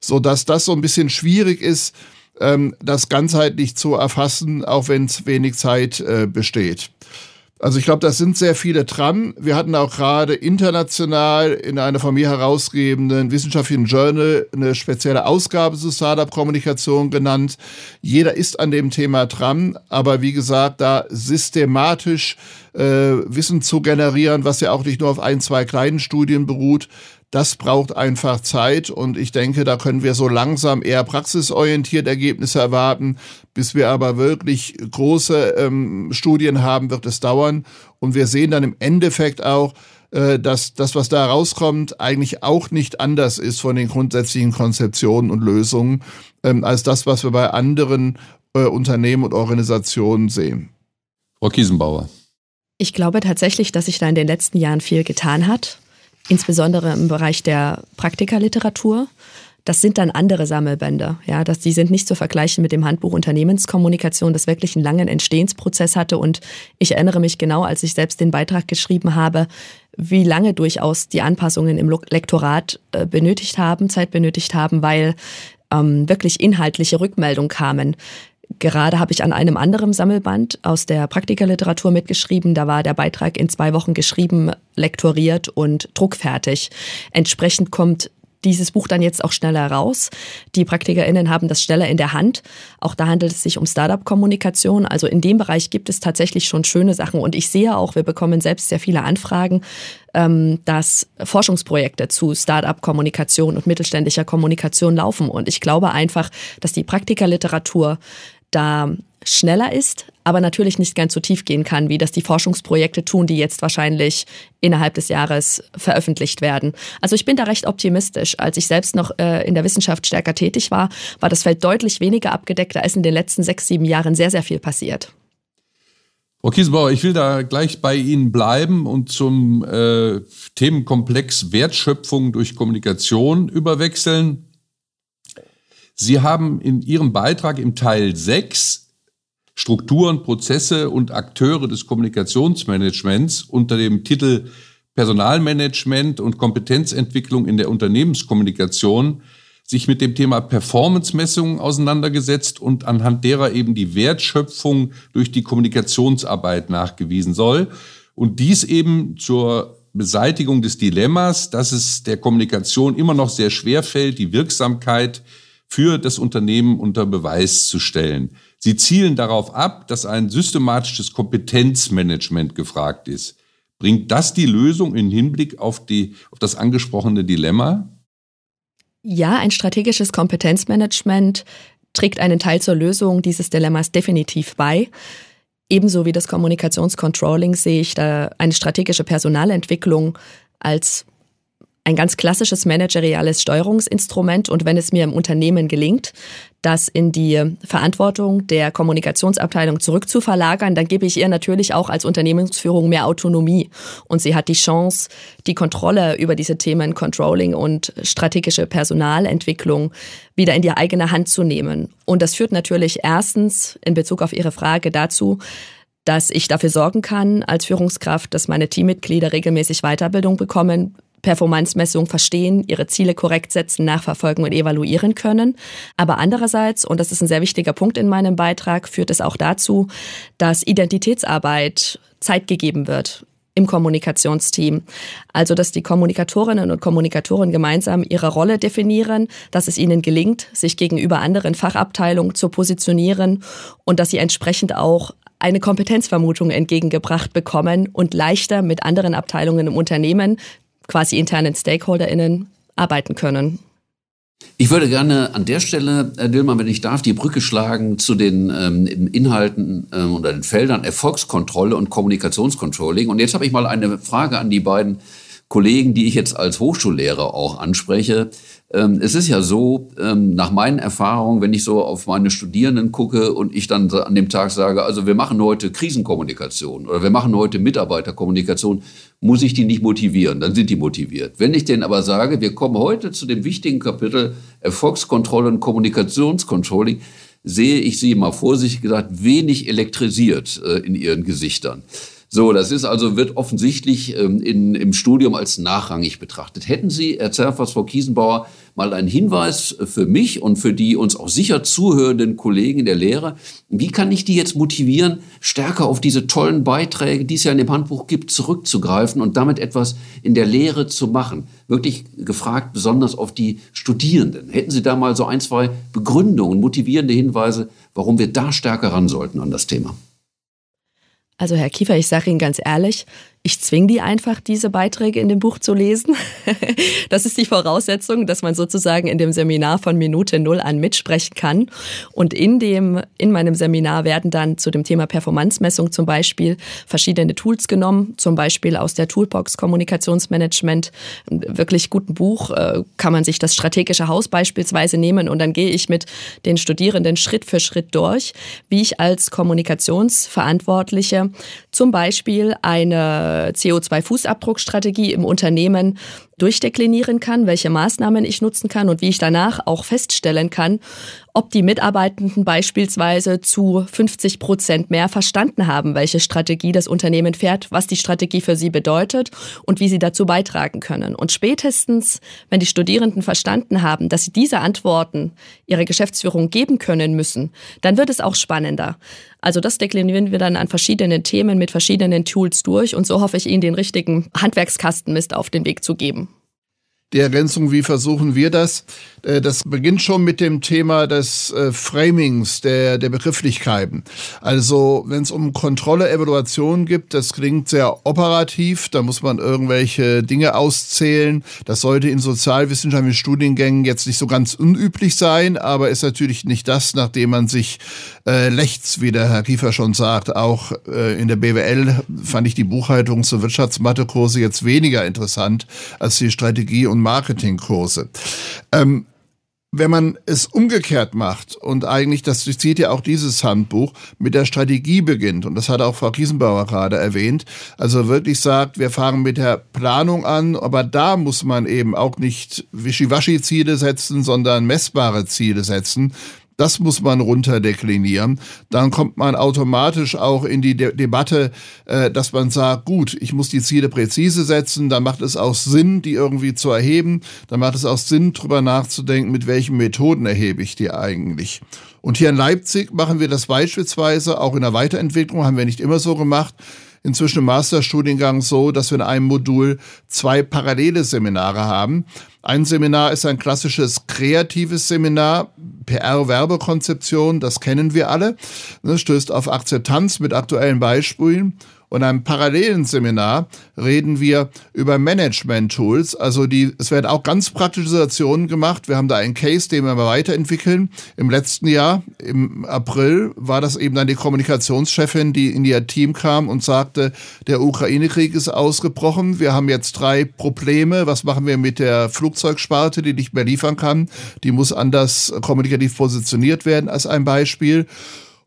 so dass das so ein bisschen schwierig ist, ähm, das ganzheitlich zu erfassen, auch wenn es wenig Zeit äh, besteht. Also ich glaube, da sind sehr viele dran. Wir hatten auch gerade international in einer von mir herausgebenden wissenschaftlichen Journal eine spezielle Ausgabe zu Startup-Kommunikation genannt. Jeder ist an dem Thema dran, aber wie gesagt, da systematisch äh, Wissen zu generieren, was ja auch nicht nur auf ein, zwei kleinen Studien beruht, das braucht einfach Zeit und ich denke, da können wir so langsam eher praxisorientiert Ergebnisse erwarten. Bis wir aber wirklich große ähm, Studien haben, wird es dauern. Und wir sehen dann im Endeffekt auch, äh, dass das, was da rauskommt, eigentlich auch nicht anders ist von den grundsätzlichen Konzeptionen und Lösungen ähm, als das, was wir bei anderen äh, Unternehmen und Organisationen sehen. Frau Kiesenbauer. Ich glaube tatsächlich, dass sich da in den letzten Jahren viel getan hat insbesondere im Bereich der Praktikerliteratur. Das sind dann andere Sammelbände. Ja, das, die sind nicht zu vergleichen mit dem Handbuch Unternehmenskommunikation, das wirklich einen langen Entstehensprozess hatte. Und ich erinnere mich genau, als ich selbst den Beitrag geschrieben habe, wie lange durchaus die Anpassungen im Lektorat äh, benötigt haben, Zeit benötigt haben, weil ähm, wirklich inhaltliche Rückmeldungen kamen. Gerade habe ich an einem anderen Sammelband aus der Praktikerliteratur mitgeschrieben. Da war der Beitrag in zwei Wochen geschrieben, lektoriert und druckfertig. Entsprechend kommt dieses Buch dann jetzt auch schneller raus. Die PraktikerInnen haben das schneller in der Hand. Auch da handelt es sich um Startup-Kommunikation. Also in dem Bereich gibt es tatsächlich schon schöne Sachen. Und ich sehe auch, wir bekommen selbst sehr viele Anfragen, ähm, dass Forschungsprojekte zu Startup-Kommunikation und mittelständischer Kommunikation laufen. Und ich glaube einfach, dass die Praktikerliteratur da schneller ist, aber natürlich nicht ganz so tief gehen kann, wie das die Forschungsprojekte tun, die jetzt wahrscheinlich innerhalb des Jahres veröffentlicht werden. Also ich bin da recht optimistisch. Als ich selbst noch äh, in der Wissenschaft stärker tätig war, war das Feld deutlich weniger abgedeckt. Da ist in den letzten sechs, sieben Jahren sehr, sehr viel passiert. Frau Kiesenbauer, ich will da gleich bei Ihnen bleiben und zum äh, Themenkomplex Wertschöpfung durch Kommunikation überwechseln. Sie haben in Ihrem Beitrag im Teil 6 Strukturen, Prozesse und Akteure des Kommunikationsmanagements unter dem Titel Personalmanagement und Kompetenzentwicklung in der Unternehmenskommunikation sich mit dem Thema Performance-Messungen auseinandergesetzt und anhand derer eben die Wertschöpfung durch die Kommunikationsarbeit nachgewiesen soll. Und dies eben zur Beseitigung des Dilemmas, dass es der Kommunikation immer noch sehr schwer fällt, die Wirksamkeit für das Unternehmen unter Beweis zu stellen. Sie zielen darauf ab, dass ein systematisches Kompetenzmanagement gefragt ist. Bringt das die Lösung im Hinblick auf, die, auf das angesprochene Dilemma? Ja, ein strategisches Kompetenzmanagement trägt einen Teil zur Lösung dieses Dilemmas definitiv bei. Ebenso wie das Kommunikationscontrolling sehe ich da eine strategische Personalentwicklung als ein ganz klassisches manageriales Steuerungsinstrument. Und wenn es mir im Unternehmen gelingt, das in die Verantwortung der Kommunikationsabteilung zurückzuverlagern, dann gebe ich ihr natürlich auch als Unternehmensführung mehr Autonomie. Und sie hat die Chance, die Kontrolle über diese Themen Controlling und strategische Personalentwicklung wieder in die eigene Hand zu nehmen. Und das führt natürlich erstens in Bezug auf Ihre Frage dazu, dass ich dafür sorgen kann als Führungskraft, dass meine Teammitglieder regelmäßig Weiterbildung bekommen, Performance-Messung verstehen, ihre Ziele korrekt setzen, nachverfolgen und evaluieren können. Aber andererseits, und das ist ein sehr wichtiger Punkt in meinem Beitrag, führt es auch dazu, dass Identitätsarbeit Zeit gegeben wird im Kommunikationsteam. Also, dass die Kommunikatorinnen und Kommunikatoren gemeinsam ihre Rolle definieren, dass es ihnen gelingt, sich gegenüber anderen Fachabteilungen zu positionieren und dass sie entsprechend auch eine Kompetenzvermutung entgegengebracht bekommen und leichter mit anderen Abteilungen im Unternehmen quasi internen StakeholderInnen arbeiten können. Ich würde gerne an der Stelle, Herr Dillmann, wenn ich darf, die Brücke schlagen zu den ähm, Inhalten ähm, oder den Feldern Erfolgskontrolle und Kommunikationscontrolling. Und jetzt habe ich mal eine Frage an die beiden Kollegen, die ich jetzt als Hochschullehrer auch anspreche. Ähm, es ist ja so, ähm, nach meinen Erfahrungen, wenn ich so auf meine Studierenden gucke und ich dann an dem Tag sage, also wir machen heute Krisenkommunikation oder wir machen heute Mitarbeiterkommunikation, muss ich die nicht motivieren, dann sind die motiviert. Wenn ich denen aber sage, wir kommen heute zu dem wichtigen Kapitel Erfolgskontrolle und Kommunikationscontrolling, sehe ich sie mal vorsichtig gesagt wenig elektrisiert äh, in ihren Gesichtern. So, das ist also, wird offensichtlich ähm, in, im Studium als nachrangig betrachtet. Hätten Sie, Herr Zerfers, Frau Kiesenbauer, mal einen Hinweis für mich und für die uns auch sicher zuhörenden Kollegen in der Lehre, wie kann ich die jetzt motivieren, stärker auf diese tollen Beiträge, die es ja in dem Handbuch gibt, zurückzugreifen und damit etwas in der Lehre zu machen? Wirklich gefragt, besonders auf die Studierenden. Hätten Sie da mal so ein, zwei Begründungen, motivierende Hinweise, warum wir da stärker ran sollten an das Thema? Also Herr Kiefer, ich sage Ihnen ganz ehrlich, ich zwinge die einfach, diese Beiträge in dem Buch zu lesen. (laughs) das ist die Voraussetzung, dass man sozusagen in dem Seminar von Minute Null an mitsprechen kann. Und in dem, in meinem Seminar werden dann zu dem Thema Performance-Messung zum Beispiel verschiedene Tools genommen, zum Beispiel aus der Toolbox Kommunikationsmanagement, wirklich guten Buch, äh, kann man sich das strategische Haus beispielsweise nehmen und dann gehe ich mit den Studierenden Schritt für Schritt durch, wie ich als Kommunikationsverantwortliche zum Beispiel eine CO2-Fußabdruckstrategie im Unternehmen durchdeklinieren kann, welche Maßnahmen ich nutzen kann und wie ich danach auch feststellen kann, ob die Mitarbeitenden beispielsweise zu 50 Prozent mehr verstanden haben, welche Strategie das Unternehmen fährt, was die Strategie für sie bedeutet und wie sie dazu beitragen können. Und spätestens, wenn die Studierenden verstanden haben, dass sie diese Antworten ihrer Geschäftsführung geben können müssen, dann wird es auch spannender. Also das deklinieren wir dann an verschiedenen Themen mit verschiedenen Tools durch und so hoffe ich Ihnen den richtigen Handwerkskasten Mist auf den Weg zu geben. Die Ergänzung, wie versuchen wir das? Äh, das beginnt schon mit dem Thema des äh, Framings, der, der Begrifflichkeiten. Also wenn es um Kontrolle, Evaluation gibt, das klingt sehr operativ, da muss man irgendwelche Dinge auszählen. Das sollte in sozialwissenschaftlichen Studiengängen jetzt nicht so ganz unüblich sein, aber ist natürlich nicht das, nachdem man sich äh, lechts, wie der Herr Kiefer schon sagt, auch äh, in der BWL fand ich die Buchhaltung zur Wirtschaftsmathekurse jetzt weniger interessant als die Strategie- und Marketingkurse. Ähm, wenn man es umgekehrt macht und eigentlich, das zieht ja auch dieses Handbuch, mit der Strategie beginnt, und das hat auch Frau Kiesenbauer gerade erwähnt, also wirklich sagt, wir fangen mit der Planung an, aber da muss man eben auch nicht Wischiwaschi-Ziele setzen, sondern messbare Ziele setzen. Das muss man runterdeklinieren. Dann kommt man automatisch auch in die De Debatte, äh, dass man sagt, gut, ich muss die Ziele präzise setzen, dann macht es auch Sinn, die irgendwie zu erheben. Dann macht es auch Sinn, drüber nachzudenken, mit welchen Methoden erhebe ich die eigentlich. Und hier in Leipzig machen wir das beispielsweise, auch in der Weiterentwicklung haben wir nicht immer so gemacht, inzwischen im Masterstudiengang so, dass wir in einem Modul zwei parallele Seminare haben. Ein Seminar ist ein klassisches kreatives Seminar, PR-Werbekonzeption, das kennen wir alle. Das stößt auf Akzeptanz mit aktuellen Beispielen. Und einem parallelen Seminar reden wir über Management-Tools. Also die, es werden auch ganz praktische Situationen gemacht. Wir haben da einen Case, den wir weiterentwickeln. Im letzten Jahr, im April, war das eben dann die Kommunikationschefin, die in ihr Team kam und sagte, der Ukraine-Krieg ist ausgebrochen. Wir haben jetzt drei Probleme. Was machen wir mit der Flugzeugsparte, die nicht mehr liefern kann? Die muss anders kommunikativ positioniert werden, als ein Beispiel.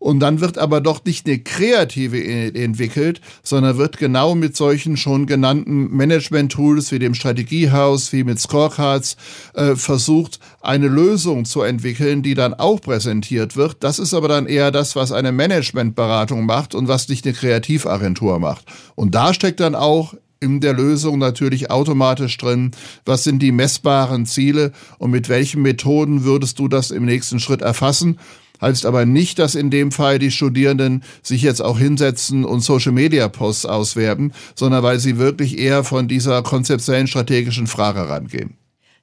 Und dann wird aber doch nicht eine kreative entwickelt, sondern wird genau mit solchen schon genannten Management-Tools wie dem Strategiehaus, wie mit Scorecards äh, versucht, eine Lösung zu entwickeln, die dann auch präsentiert wird. Das ist aber dann eher das, was eine Managementberatung macht und was nicht eine Kreativagentur macht. Und da steckt dann auch in der Lösung natürlich automatisch drin, was sind die messbaren Ziele und mit welchen Methoden würdest du das im nächsten Schritt erfassen heißt aber nicht, dass in dem Fall die Studierenden sich jetzt auch hinsetzen und Social-Media-Posts auswerben, sondern weil sie wirklich eher von dieser konzeptuellen strategischen Frage rangehen.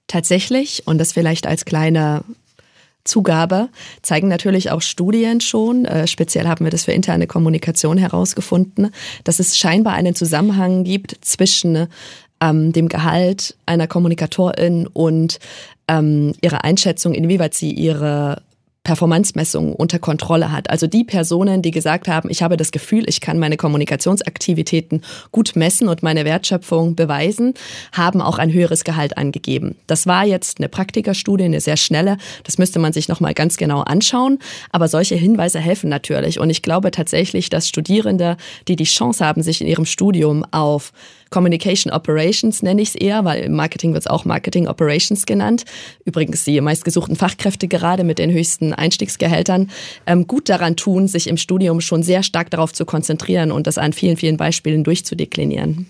Tatsächlich, und das vielleicht als kleine Zugabe zeigen natürlich auch Studien schon, äh, speziell haben wir das für interne Kommunikation herausgefunden, dass es scheinbar einen Zusammenhang gibt zwischen ähm, dem Gehalt einer Kommunikatorin und ähm, ihrer Einschätzung, inwieweit sie ihre Performance-Messungen unter Kontrolle hat. Also die Personen, die gesagt haben, ich habe das Gefühl, ich kann meine Kommunikationsaktivitäten gut messen und meine Wertschöpfung beweisen, haben auch ein höheres Gehalt angegeben. Das war jetzt eine Praktikerstudie, eine sehr schnelle. Das müsste man sich nochmal ganz genau anschauen. Aber solche Hinweise helfen natürlich. Und ich glaube tatsächlich, dass Studierende, die die Chance haben, sich in ihrem Studium auf Communication Operations nenne ich es eher, weil im Marketing wird es auch Marketing Operations genannt. Übrigens die meistgesuchten Fachkräfte gerade mit den höchsten Einstiegsgehältern ähm, gut daran tun, sich im Studium schon sehr stark darauf zu konzentrieren und das an vielen, vielen Beispielen durchzudeklinieren.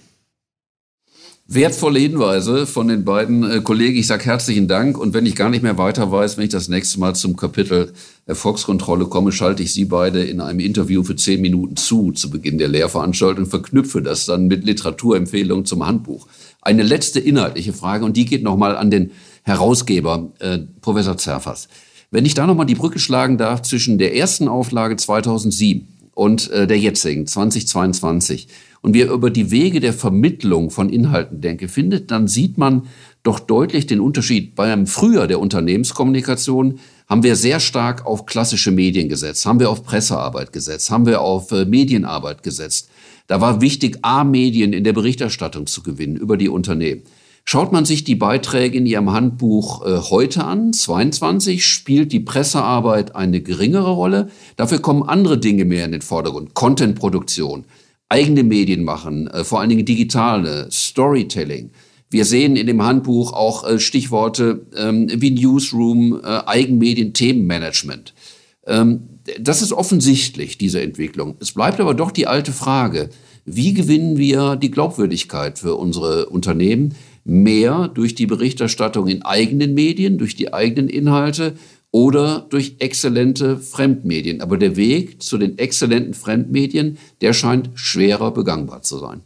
Wertvolle Hinweise von den beiden äh, Kollegen. Ich sage herzlichen Dank. Und wenn ich gar nicht mehr weiter weiß, wenn ich das nächste Mal zum Kapitel Erfolgskontrolle komme, schalte ich Sie beide in einem Interview für zehn Minuten zu, zu Beginn der Lehrveranstaltung, verknüpfe das dann mit Literaturempfehlungen zum Handbuch. Eine letzte inhaltliche Frage, und die geht nochmal an den Herausgeber, äh, Professor Zerfas. Wenn ich da nochmal die Brücke schlagen darf zwischen der ersten Auflage 2007 und äh, der jetzigen 2022, und wir über die Wege der Vermittlung von Inhalten denke, findet, dann sieht man doch deutlich den Unterschied. Beim Frühjahr der Unternehmenskommunikation haben wir sehr stark auf klassische Medien gesetzt, haben wir auf Pressearbeit gesetzt, haben wir auf äh, Medienarbeit gesetzt. Da war wichtig, A-Medien in der Berichterstattung zu gewinnen über die Unternehmen. Schaut man sich die Beiträge in Ihrem Handbuch äh, heute an, 22, spielt die Pressearbeit eine geringere Rolle. Dafür kommen andere Dinge mehr in den Vordergrund. Contentproduktion, eigene Medien machen, äh, vor allen Dingen digitale, Storytelling. Wir sehen in dem Handbuch auch äh, Stichworte ähm, wie Newsroom, äh, Eigenmedien, Themenmanagement. Ähm, das ist offensichtlich, diese Entwicklung. Es bleibt aber doch die alte Frage, wie gewinnen wir die Glaubwürdigkeit für unsere Unternehmen? Mehr durch die Berichterstattung in eigenen Medien, durch die eigenen Inhalte oder durch exzellente Fremdmedien. Aber der Weg zu den exzellenten Fremdmedien, der scheint schwerer begangbar zu sein.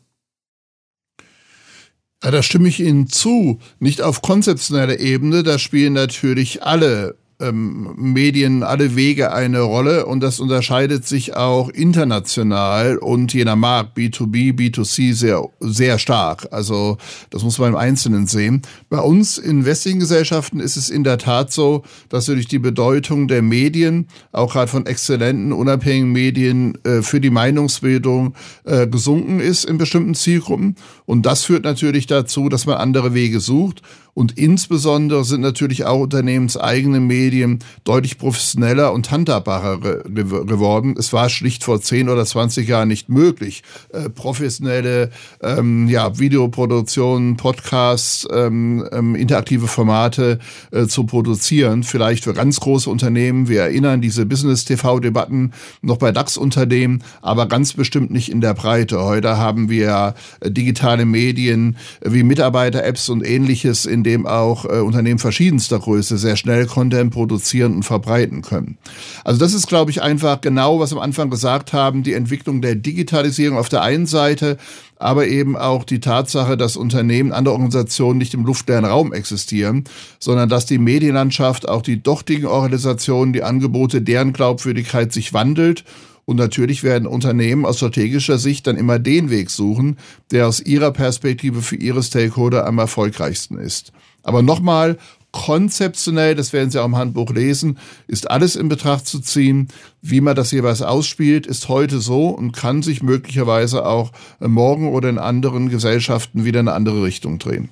Da stimme ich Ihnen zu. Nicht auf konzeptioneller Ebene, da spielen natürlich alle ähm, Medien alle Wege eine Rolle und das unterscheidet sich auch international und je Markt B2B, B2C sehr, sehr stark. Also das muss man im Einzelnen sehen. Bei uns in westlichen Gesellschaften ist es in der Tat so, dass durch die Bedeutung der Medien, auch gerade von exzellenten, unabhängigen Medien äh, für die Meinungsbildung äh, gesunken ist in bestimmten Zielgruppen. Und das führt natürlich dazu, dass man andere Wege sucht. Und insbesondere sind natürlich auch unternehmenseigene Medien deutlich professioneller und handhabbarer geworden. Es war schlicht vor 10 oder 20 Jahren nicht möglich, äh, professionelle ähm, ja, Videoproduktionen, Podcasts, ähm, ähm, interaktive Formate äh, zu produzieren. Vielleicht für ganz große Unternehmen. Wir erinnern diese Business-TV-Debatten noch bei DAX-Unternehmen, aber ganz bestimmt nicht in der Breite. Heute haben wir äh, digitale Medien wie Mitarbeiter-Apps und ähnliches in dem auch äh, Unternehmen verschiedenster Größe sehr schnell Content produzieren und verbreiten können. Also das ist, glaube ich, einfach genau, was wir am Anfang gesagt haben, die Entwicklung der Digitalisierung auf der einen Seite, aber eben auch die Tatsache, dass Unternehmen, andere Organisationen nicht im luftleeren Raum existieren, sondern dass die Medienlandschaft, auch die dortigen Organisationen, die Angebote, deren Glaubwürdigkeit sich wandelt und natürlich werden Unternehmen aus strategischer Sicht dann immer den Weg suchen, der aus ihrer Perspektive für ihre Stakeholder am erfolgreichsten ist. Aber nochmal, konzeptionell, das werden Sie auch im Handbuch lesen, ist alles in Betracht zu ziehen. Wie man das jeweils ausspielt, ist heute so und kann sich möglicherweise auch morgen oder in anderen Gesellschaften wieder in eine andere Richtung drehen.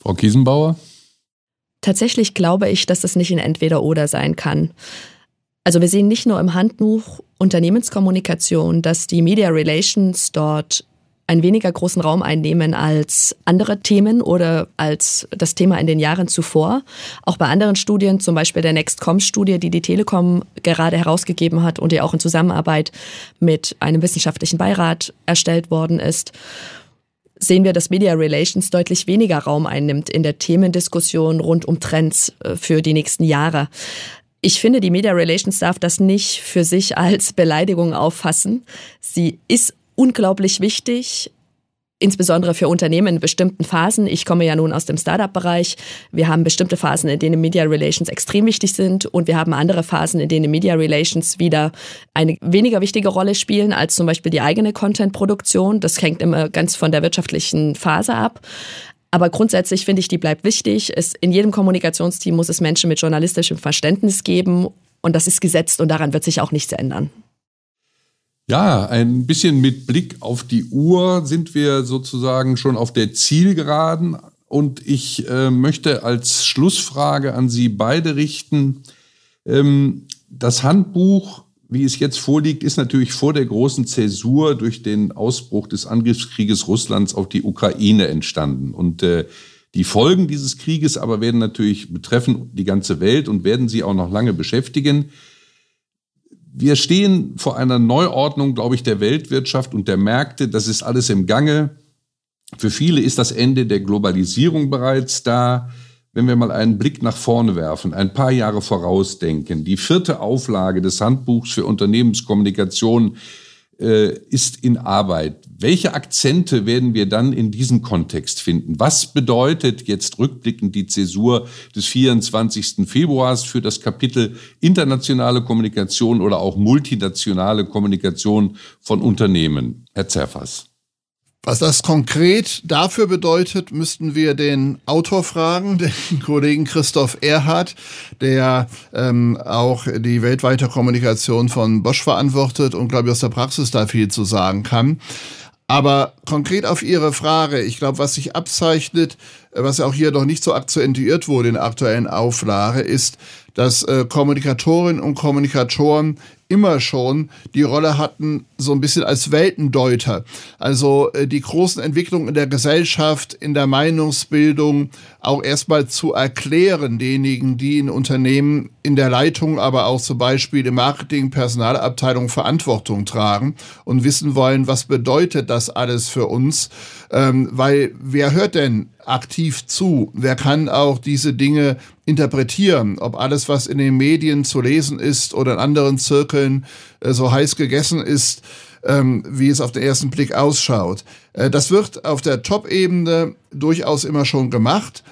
Frau Kiesenbauer? Tatsächlich glaube ich, dass das nicht ein Entweder-Oder sein kann. Also wir sehen nicht nur im Handbuch Unternehmenskommunikation, dass die Media Relations dort einen weniger großen Raum einnehmen als andere Themen oder als das Thema in den Jahren zuvor. Auch bei anderen Studien, zum Beispiel der Nextcom-Studie, die die Telekom gerade herausgegeben hat und die auch in Zusammenarbeit mit einem wissenschaftlichen Beirat erstellt worden ist, sehen wir, dass Media Relations deutlich weniger Raum einnimmt in der Themendiskussion rund um Trends äh, für die nächsten Jahre. Ich finde, die Media Relations darf das nicht für sich als Beleidigung auffassen. Sie ist unglaublich wichtig, insbesondere für Unternehmen in bestimmten Phasen. Ich komme ja nun aus dem Startup-Bereich. Wir haben bestimmte Phasen, in denen Media Relations extrem wichtig sind und wir haben andere Phasen, in denen Media Relations wieder eine weniger wichtige Rolle spielen als zum Beispiel die eigene Content-Produktion. Das hängt immer ganz von der wirtschaftlichen Phase ab. Aber grundsätzlich finde ich, die bleibt wichtig. Es, in jedem Kommunikationsteam muss es Menschen mit journalistischem Verständnis geben. Und das ist gesetzt und daran wird sich auch nichts ändern. Ja, ein bisschen mit Blick auf die Uhr sind wir sozusagen schon auf der Zielgeraden. Und ich äh, möchte als Schlussfrage an Sie beide richten. Ähm, das Handbuch wie es jetzt vorliegt, ist natürlich vor der großen Zäsur durch den Ausbruch des Angriffskrieges Russlands auf die Ukraine entstanden. Und äh, die Folgen dieses Krieges aber werden natürlich betreffen die ganze Welt und werden sie auch noch lange beschäftigen. Wir stehen vor einer Neuordnung, glaube ich, der Weltwirtschaft und der Märkte. Das ist alles im Gange. Für viele ist das Ende der Globalisierung bereits da wenn wir mal einen Blick nach vorne werfen, ein paar Jahre vorausdenken, die vierte Auflage des Handbuchs für Unternehmenskommunikation äh, ist in Arbeit. Welche Akzente werden wir dann in diesem Kontext finden? Was bedeutet jetzt rückblickend die Zäsur des 24. Februars für das Kapitel internationale Kommunikation oder auch multinationale Kommunikation von Unternehmen? Herr Zerfas. Was das konkret dafür bedeutet, müssten wir den Autor fragen, (laughs) den Kollegen Christoph Erhardt, der ähm, auch die weltweite Kommunikation von Bosch verantwortet und, glaube ich, aus der Praxis da viel zu sagen kann. Aber konkret auf Ihre Frage, ich glaube, was sich abzeichnet, was auch hier noch nicht so akzentuiert wurde in der aktuellen Auflage, ist, dass äh, Kommunikatorinnen und Kommunikatoren immer schon die Rolle hatten, so ein bisschen als Weltendeuter. Also äh, die großen Entwicklungen in der Gesellschaft, in der Meinungsbildung auch erstmal zu erklären, denjenigen, die in Unternehmen in der Leitung, aber auch zum Beispiel im Marketing, Personalabteilung Verantwortung tragen und wissen wollen, was bedeutet das alles für uns. Ähm, weil wer hört denn aktiv zu? Wer kann auch diese Dinge interpretieren? Ob alles, was in den Medien zu lesen ist oder in anderen Zirkeln äh, so heiß gegessen ist, ähm, wie es auf den ersten Blick ausschaut. Äh, das wird auf der Top-Ebene durchaus immer schon gemacht.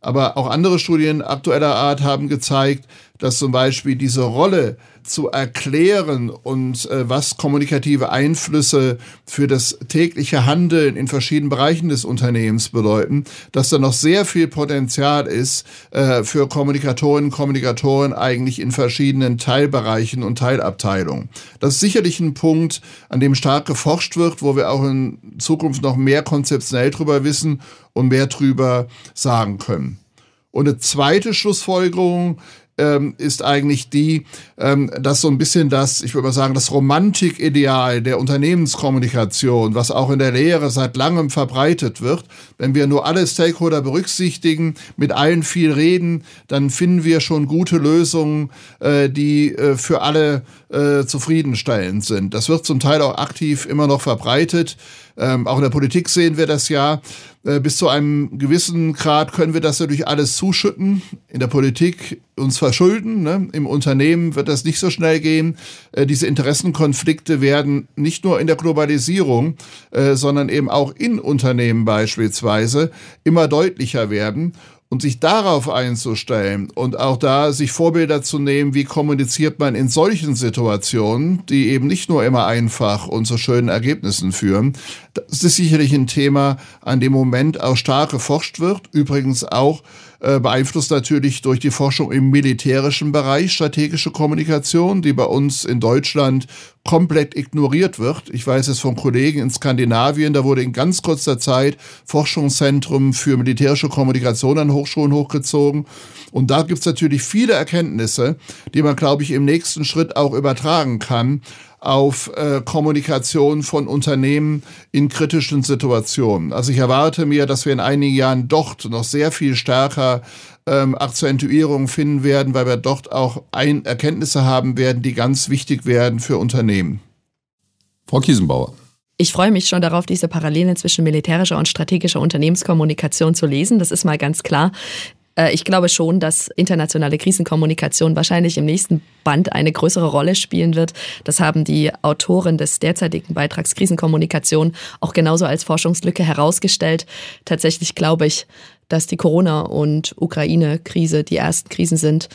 Aber auch andere Studien aktueller Art haben gezeigt, dass zum Beispiel diese Rolle zu erklären und äh, was kommunikative Einflüsse für das tägliche Handeln in verschiedenen Bereichen des Unternehmens bedeuten, dass da noch sehr viel Potenzial ist äh, für Kommunikatorinnen und Kommunikatoren eigentlich in verschiedenen Teilbereichen und Teilabteilungen. Das ist sicherlich ein Punkt, an dem stark geforscht wird, wo wir auch in Zukunft noch mehr konzeptionell drüber wissen und mehr drüber sagen können. Und eine zweite Schlussfolgerung ähm, ist eigentlich die, ähm, dass so ein bisschen das, ich würde mal sagen, das Romantikideal der Unternehmenskommunikation, was auch in der Lehre seit langem verbreitet wird, wenn wir nur alle Stakeholder berücksichtigen, mit allen viel reden, dann finden wir schon gute Lösungen, äh, die äh, für alle äh, zufriedenstellend sind. Das wird zum Teil auch aktiv immer noch verbreitet. Ähm, auch in der Politik sehen wir das ja. Äh, bis zu einem gewissen Grad können wir das natürlich alles zuschütten. In der Politik uns verschulden. Ne? Im Unternehmen wird das nicht so schnell gehen. Äh, diese Interessenkonflikte werden nicht nur in der Globalisierung, äh, sondern eben auch in Unternehmen beispielsweise immer deutlicher werden und sich darauf einzustellen und auch da sich Vorbilder zu nehmen, wie kommuniziert man in solchen Situationen, die eben nicht nur immer einfach und zu schönen Ergebnissen führen. Das ist sicherlich ein Thema, an dem Moment auch stark geforscht wird. Übrigens auch äh, beeinflusst natürlich durch die Forschung im militärischen Bereich strategische Kommunikation, die bei uns in Deutschland komplett ignoriert wird. Ich weiß es von Kollegen in Skandinavien, da wurde in ganz kurzer Zeit Forschungszentrum für militärische Kommunikation an Hochschulen hochgezogen. Und da gibt es natürlich viele Erkenntnisse, die man, glaube ich, im nächsten Schritt auch übertragen kann auf äh, Kommunikation von Unternehmen in kritischen Situationen. Also ich erwarte mir, dass wir in einigen Jahren dort noch sehr viel stärker ähm, Akzentuierung finden werden, weil wir dort auch ein Erkenntnisse haben werden, die ganz wichtig werden für Unternehmen. Frau Kiesenbauer. Ich freue mich schon darauf, diese Parallelen zwischen militärischer und strategischer Unternehmenskommunikation zu lesen. Das ist mal ganz klar. Äh, ich glaube schon, dass internationale Krisenkommunikation wahrscheinlich im nächsten Band eine größere Rolle spielen wird. Das haben die Autoren des derzeitigen Beitrags Krisenkommunikation auch genauso als Forschungslücke herausgestellt. Tatsächlich glaube ich, dass die Corona- und Ukraine-Krise die ersten Krisen sind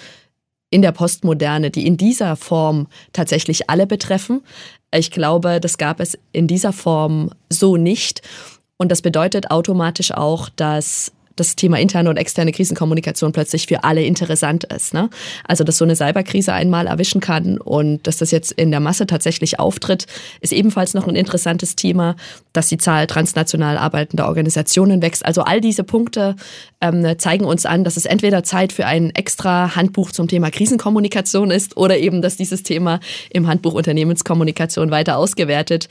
in der Postmoderne, die in dieser Form tatsächlich alle betreffen. Ich glaube, das gab es in dieser Form so nicht. Und das bedeutet automatisch auch, dass das Thema interne und externe Krisenkommunikation plötzlich für alle interessant ist. Ne? Also, dass so eine Cyberkrise einmal erwischen kann und dass das jetzt in der Masse tatsächlich auftritt, ist ebenfalls noch ein interessantes Thema, dass die Zahl transnational arbeitender Organisationen wächst. Also all diese Punkte ähm, zeigen uns an, dass es entweder Zeit für ein extra Handbuch zum Thema Krisenkommunikation ist oder eben, dass dieses Thema im Handbuch Unternehmenskommunikation weiter ausgewertet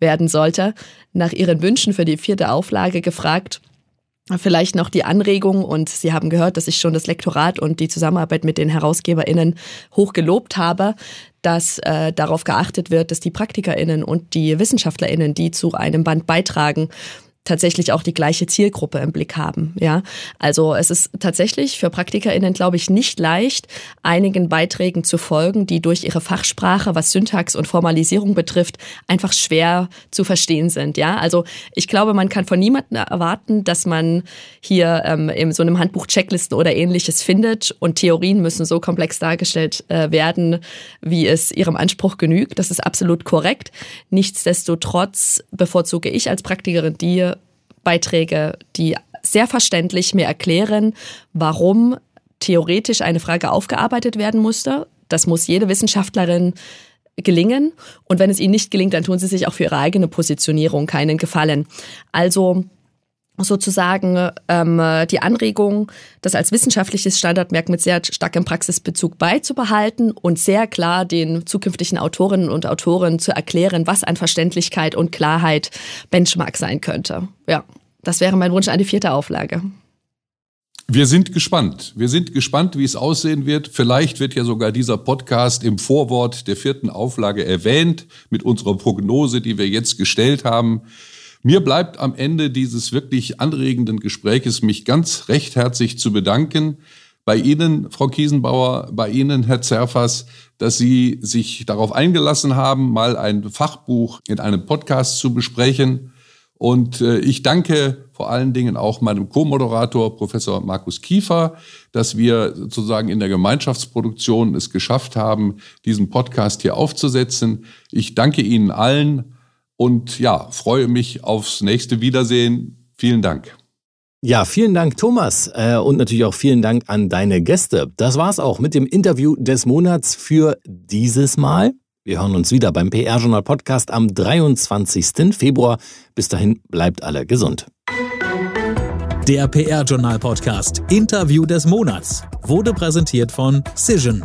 werden sollte. Nach Ihren Wünschen für die vierte Auflage gefragt, Vielleicht noch die Anregung und Sie haben gehört, dass ich schon das Lektorat und die Zusammenarbeit mit den HerausgeberInnen hoch gelobt habe, dass äh, darauf geachtet wird, dass die PraktikerInnen und die WissenschaftlerInnen, die zu einem Band beitragen, tatsächlich auch die gleiche Zielgruppe im Blick haben. Ja, also es ist tatsächlich für PraktikerInnen, glaube ich, nicht leicht, einigen Beiträgen zu folgen, die durch ihre Fachsprache, was Syntax und Formalisierung betrifft, einfach schwer zu verstehen sind. Ja, also ich glaube, man kann von niemandem erwarten, dass man hier ähm, in so einem Handbuch Checklisten oder ähnliches findet und Theorien müssen so komplex dargestellt äh, werden, wie es ihrem Anspruch genügt. Das ist absolut korrekt. Nichtsdestotrotz bevorzuge ich als Praktikerin die Beiträge, die sehr verständlich mir erklären, warum theoretisch eine Frage aufgearbeitet werden musste. Das muss jede Wissenschaftlerin gelingen. Und wenn es ihnen nicht gelingt, dann tun sie sich auch für ihre eigene Positionierung keinen Gefallen. Also sozusagen ähm, die Anregung, das als wissenschaftliches Standardmerk mit sehr starkem Praxisbezug beizubehalten und sehr klar den zukünftigen Autorinnen und Autoren zu erklären, was an Verständlichkeit und Klarheit Benchmark sein könnte. Ja, das wäre mein Wunsch an die vierte Auflage. Wir sind gespannt. Wir sind gespannt, wie es aussehen wird. Vielleicht wird ja sogar dieser Podcast im Vorwort der vierten Auflage erwähnt mit unserer Prognose, die wir jetzt gestellt haben. Mir bleibt am Ende dieses wirklich anregenden Gespräches mich ganz recht herzlich zu bedanken bei Ihnen, Frau Kiesenbauer, bei Ihnen, Herr Zerfas, dass Sie sich darauf eingelassen haben, mal ein Fachbuch in einem Podcast zu besprechen. Und äh, ich danke vor allen Dingen auch meinem Co-Moderator, Professor Markus Kiefer, dass wir sozusagen in der Gemeinschaftsproduktion es geschafft haben, diesen Podcast hier aufzusetzen. Ich danke Ihnen allen und ja, freue mich aufs nächste Wiedersehen. Vielen Dank. Ja, vielen Dank, Thomas. Äh, und natürlich auch vielen Dank an deine Gäste. Das war's auch mit dem Interview des Monats für dieses Mal. Wir hören uns wieder beim PR-Journal Podcast am 23. Februar. Bis dahin bleibt alle gesund. Der PR-Journal Podcast Interview des Monats wurde präsentiert von Cision,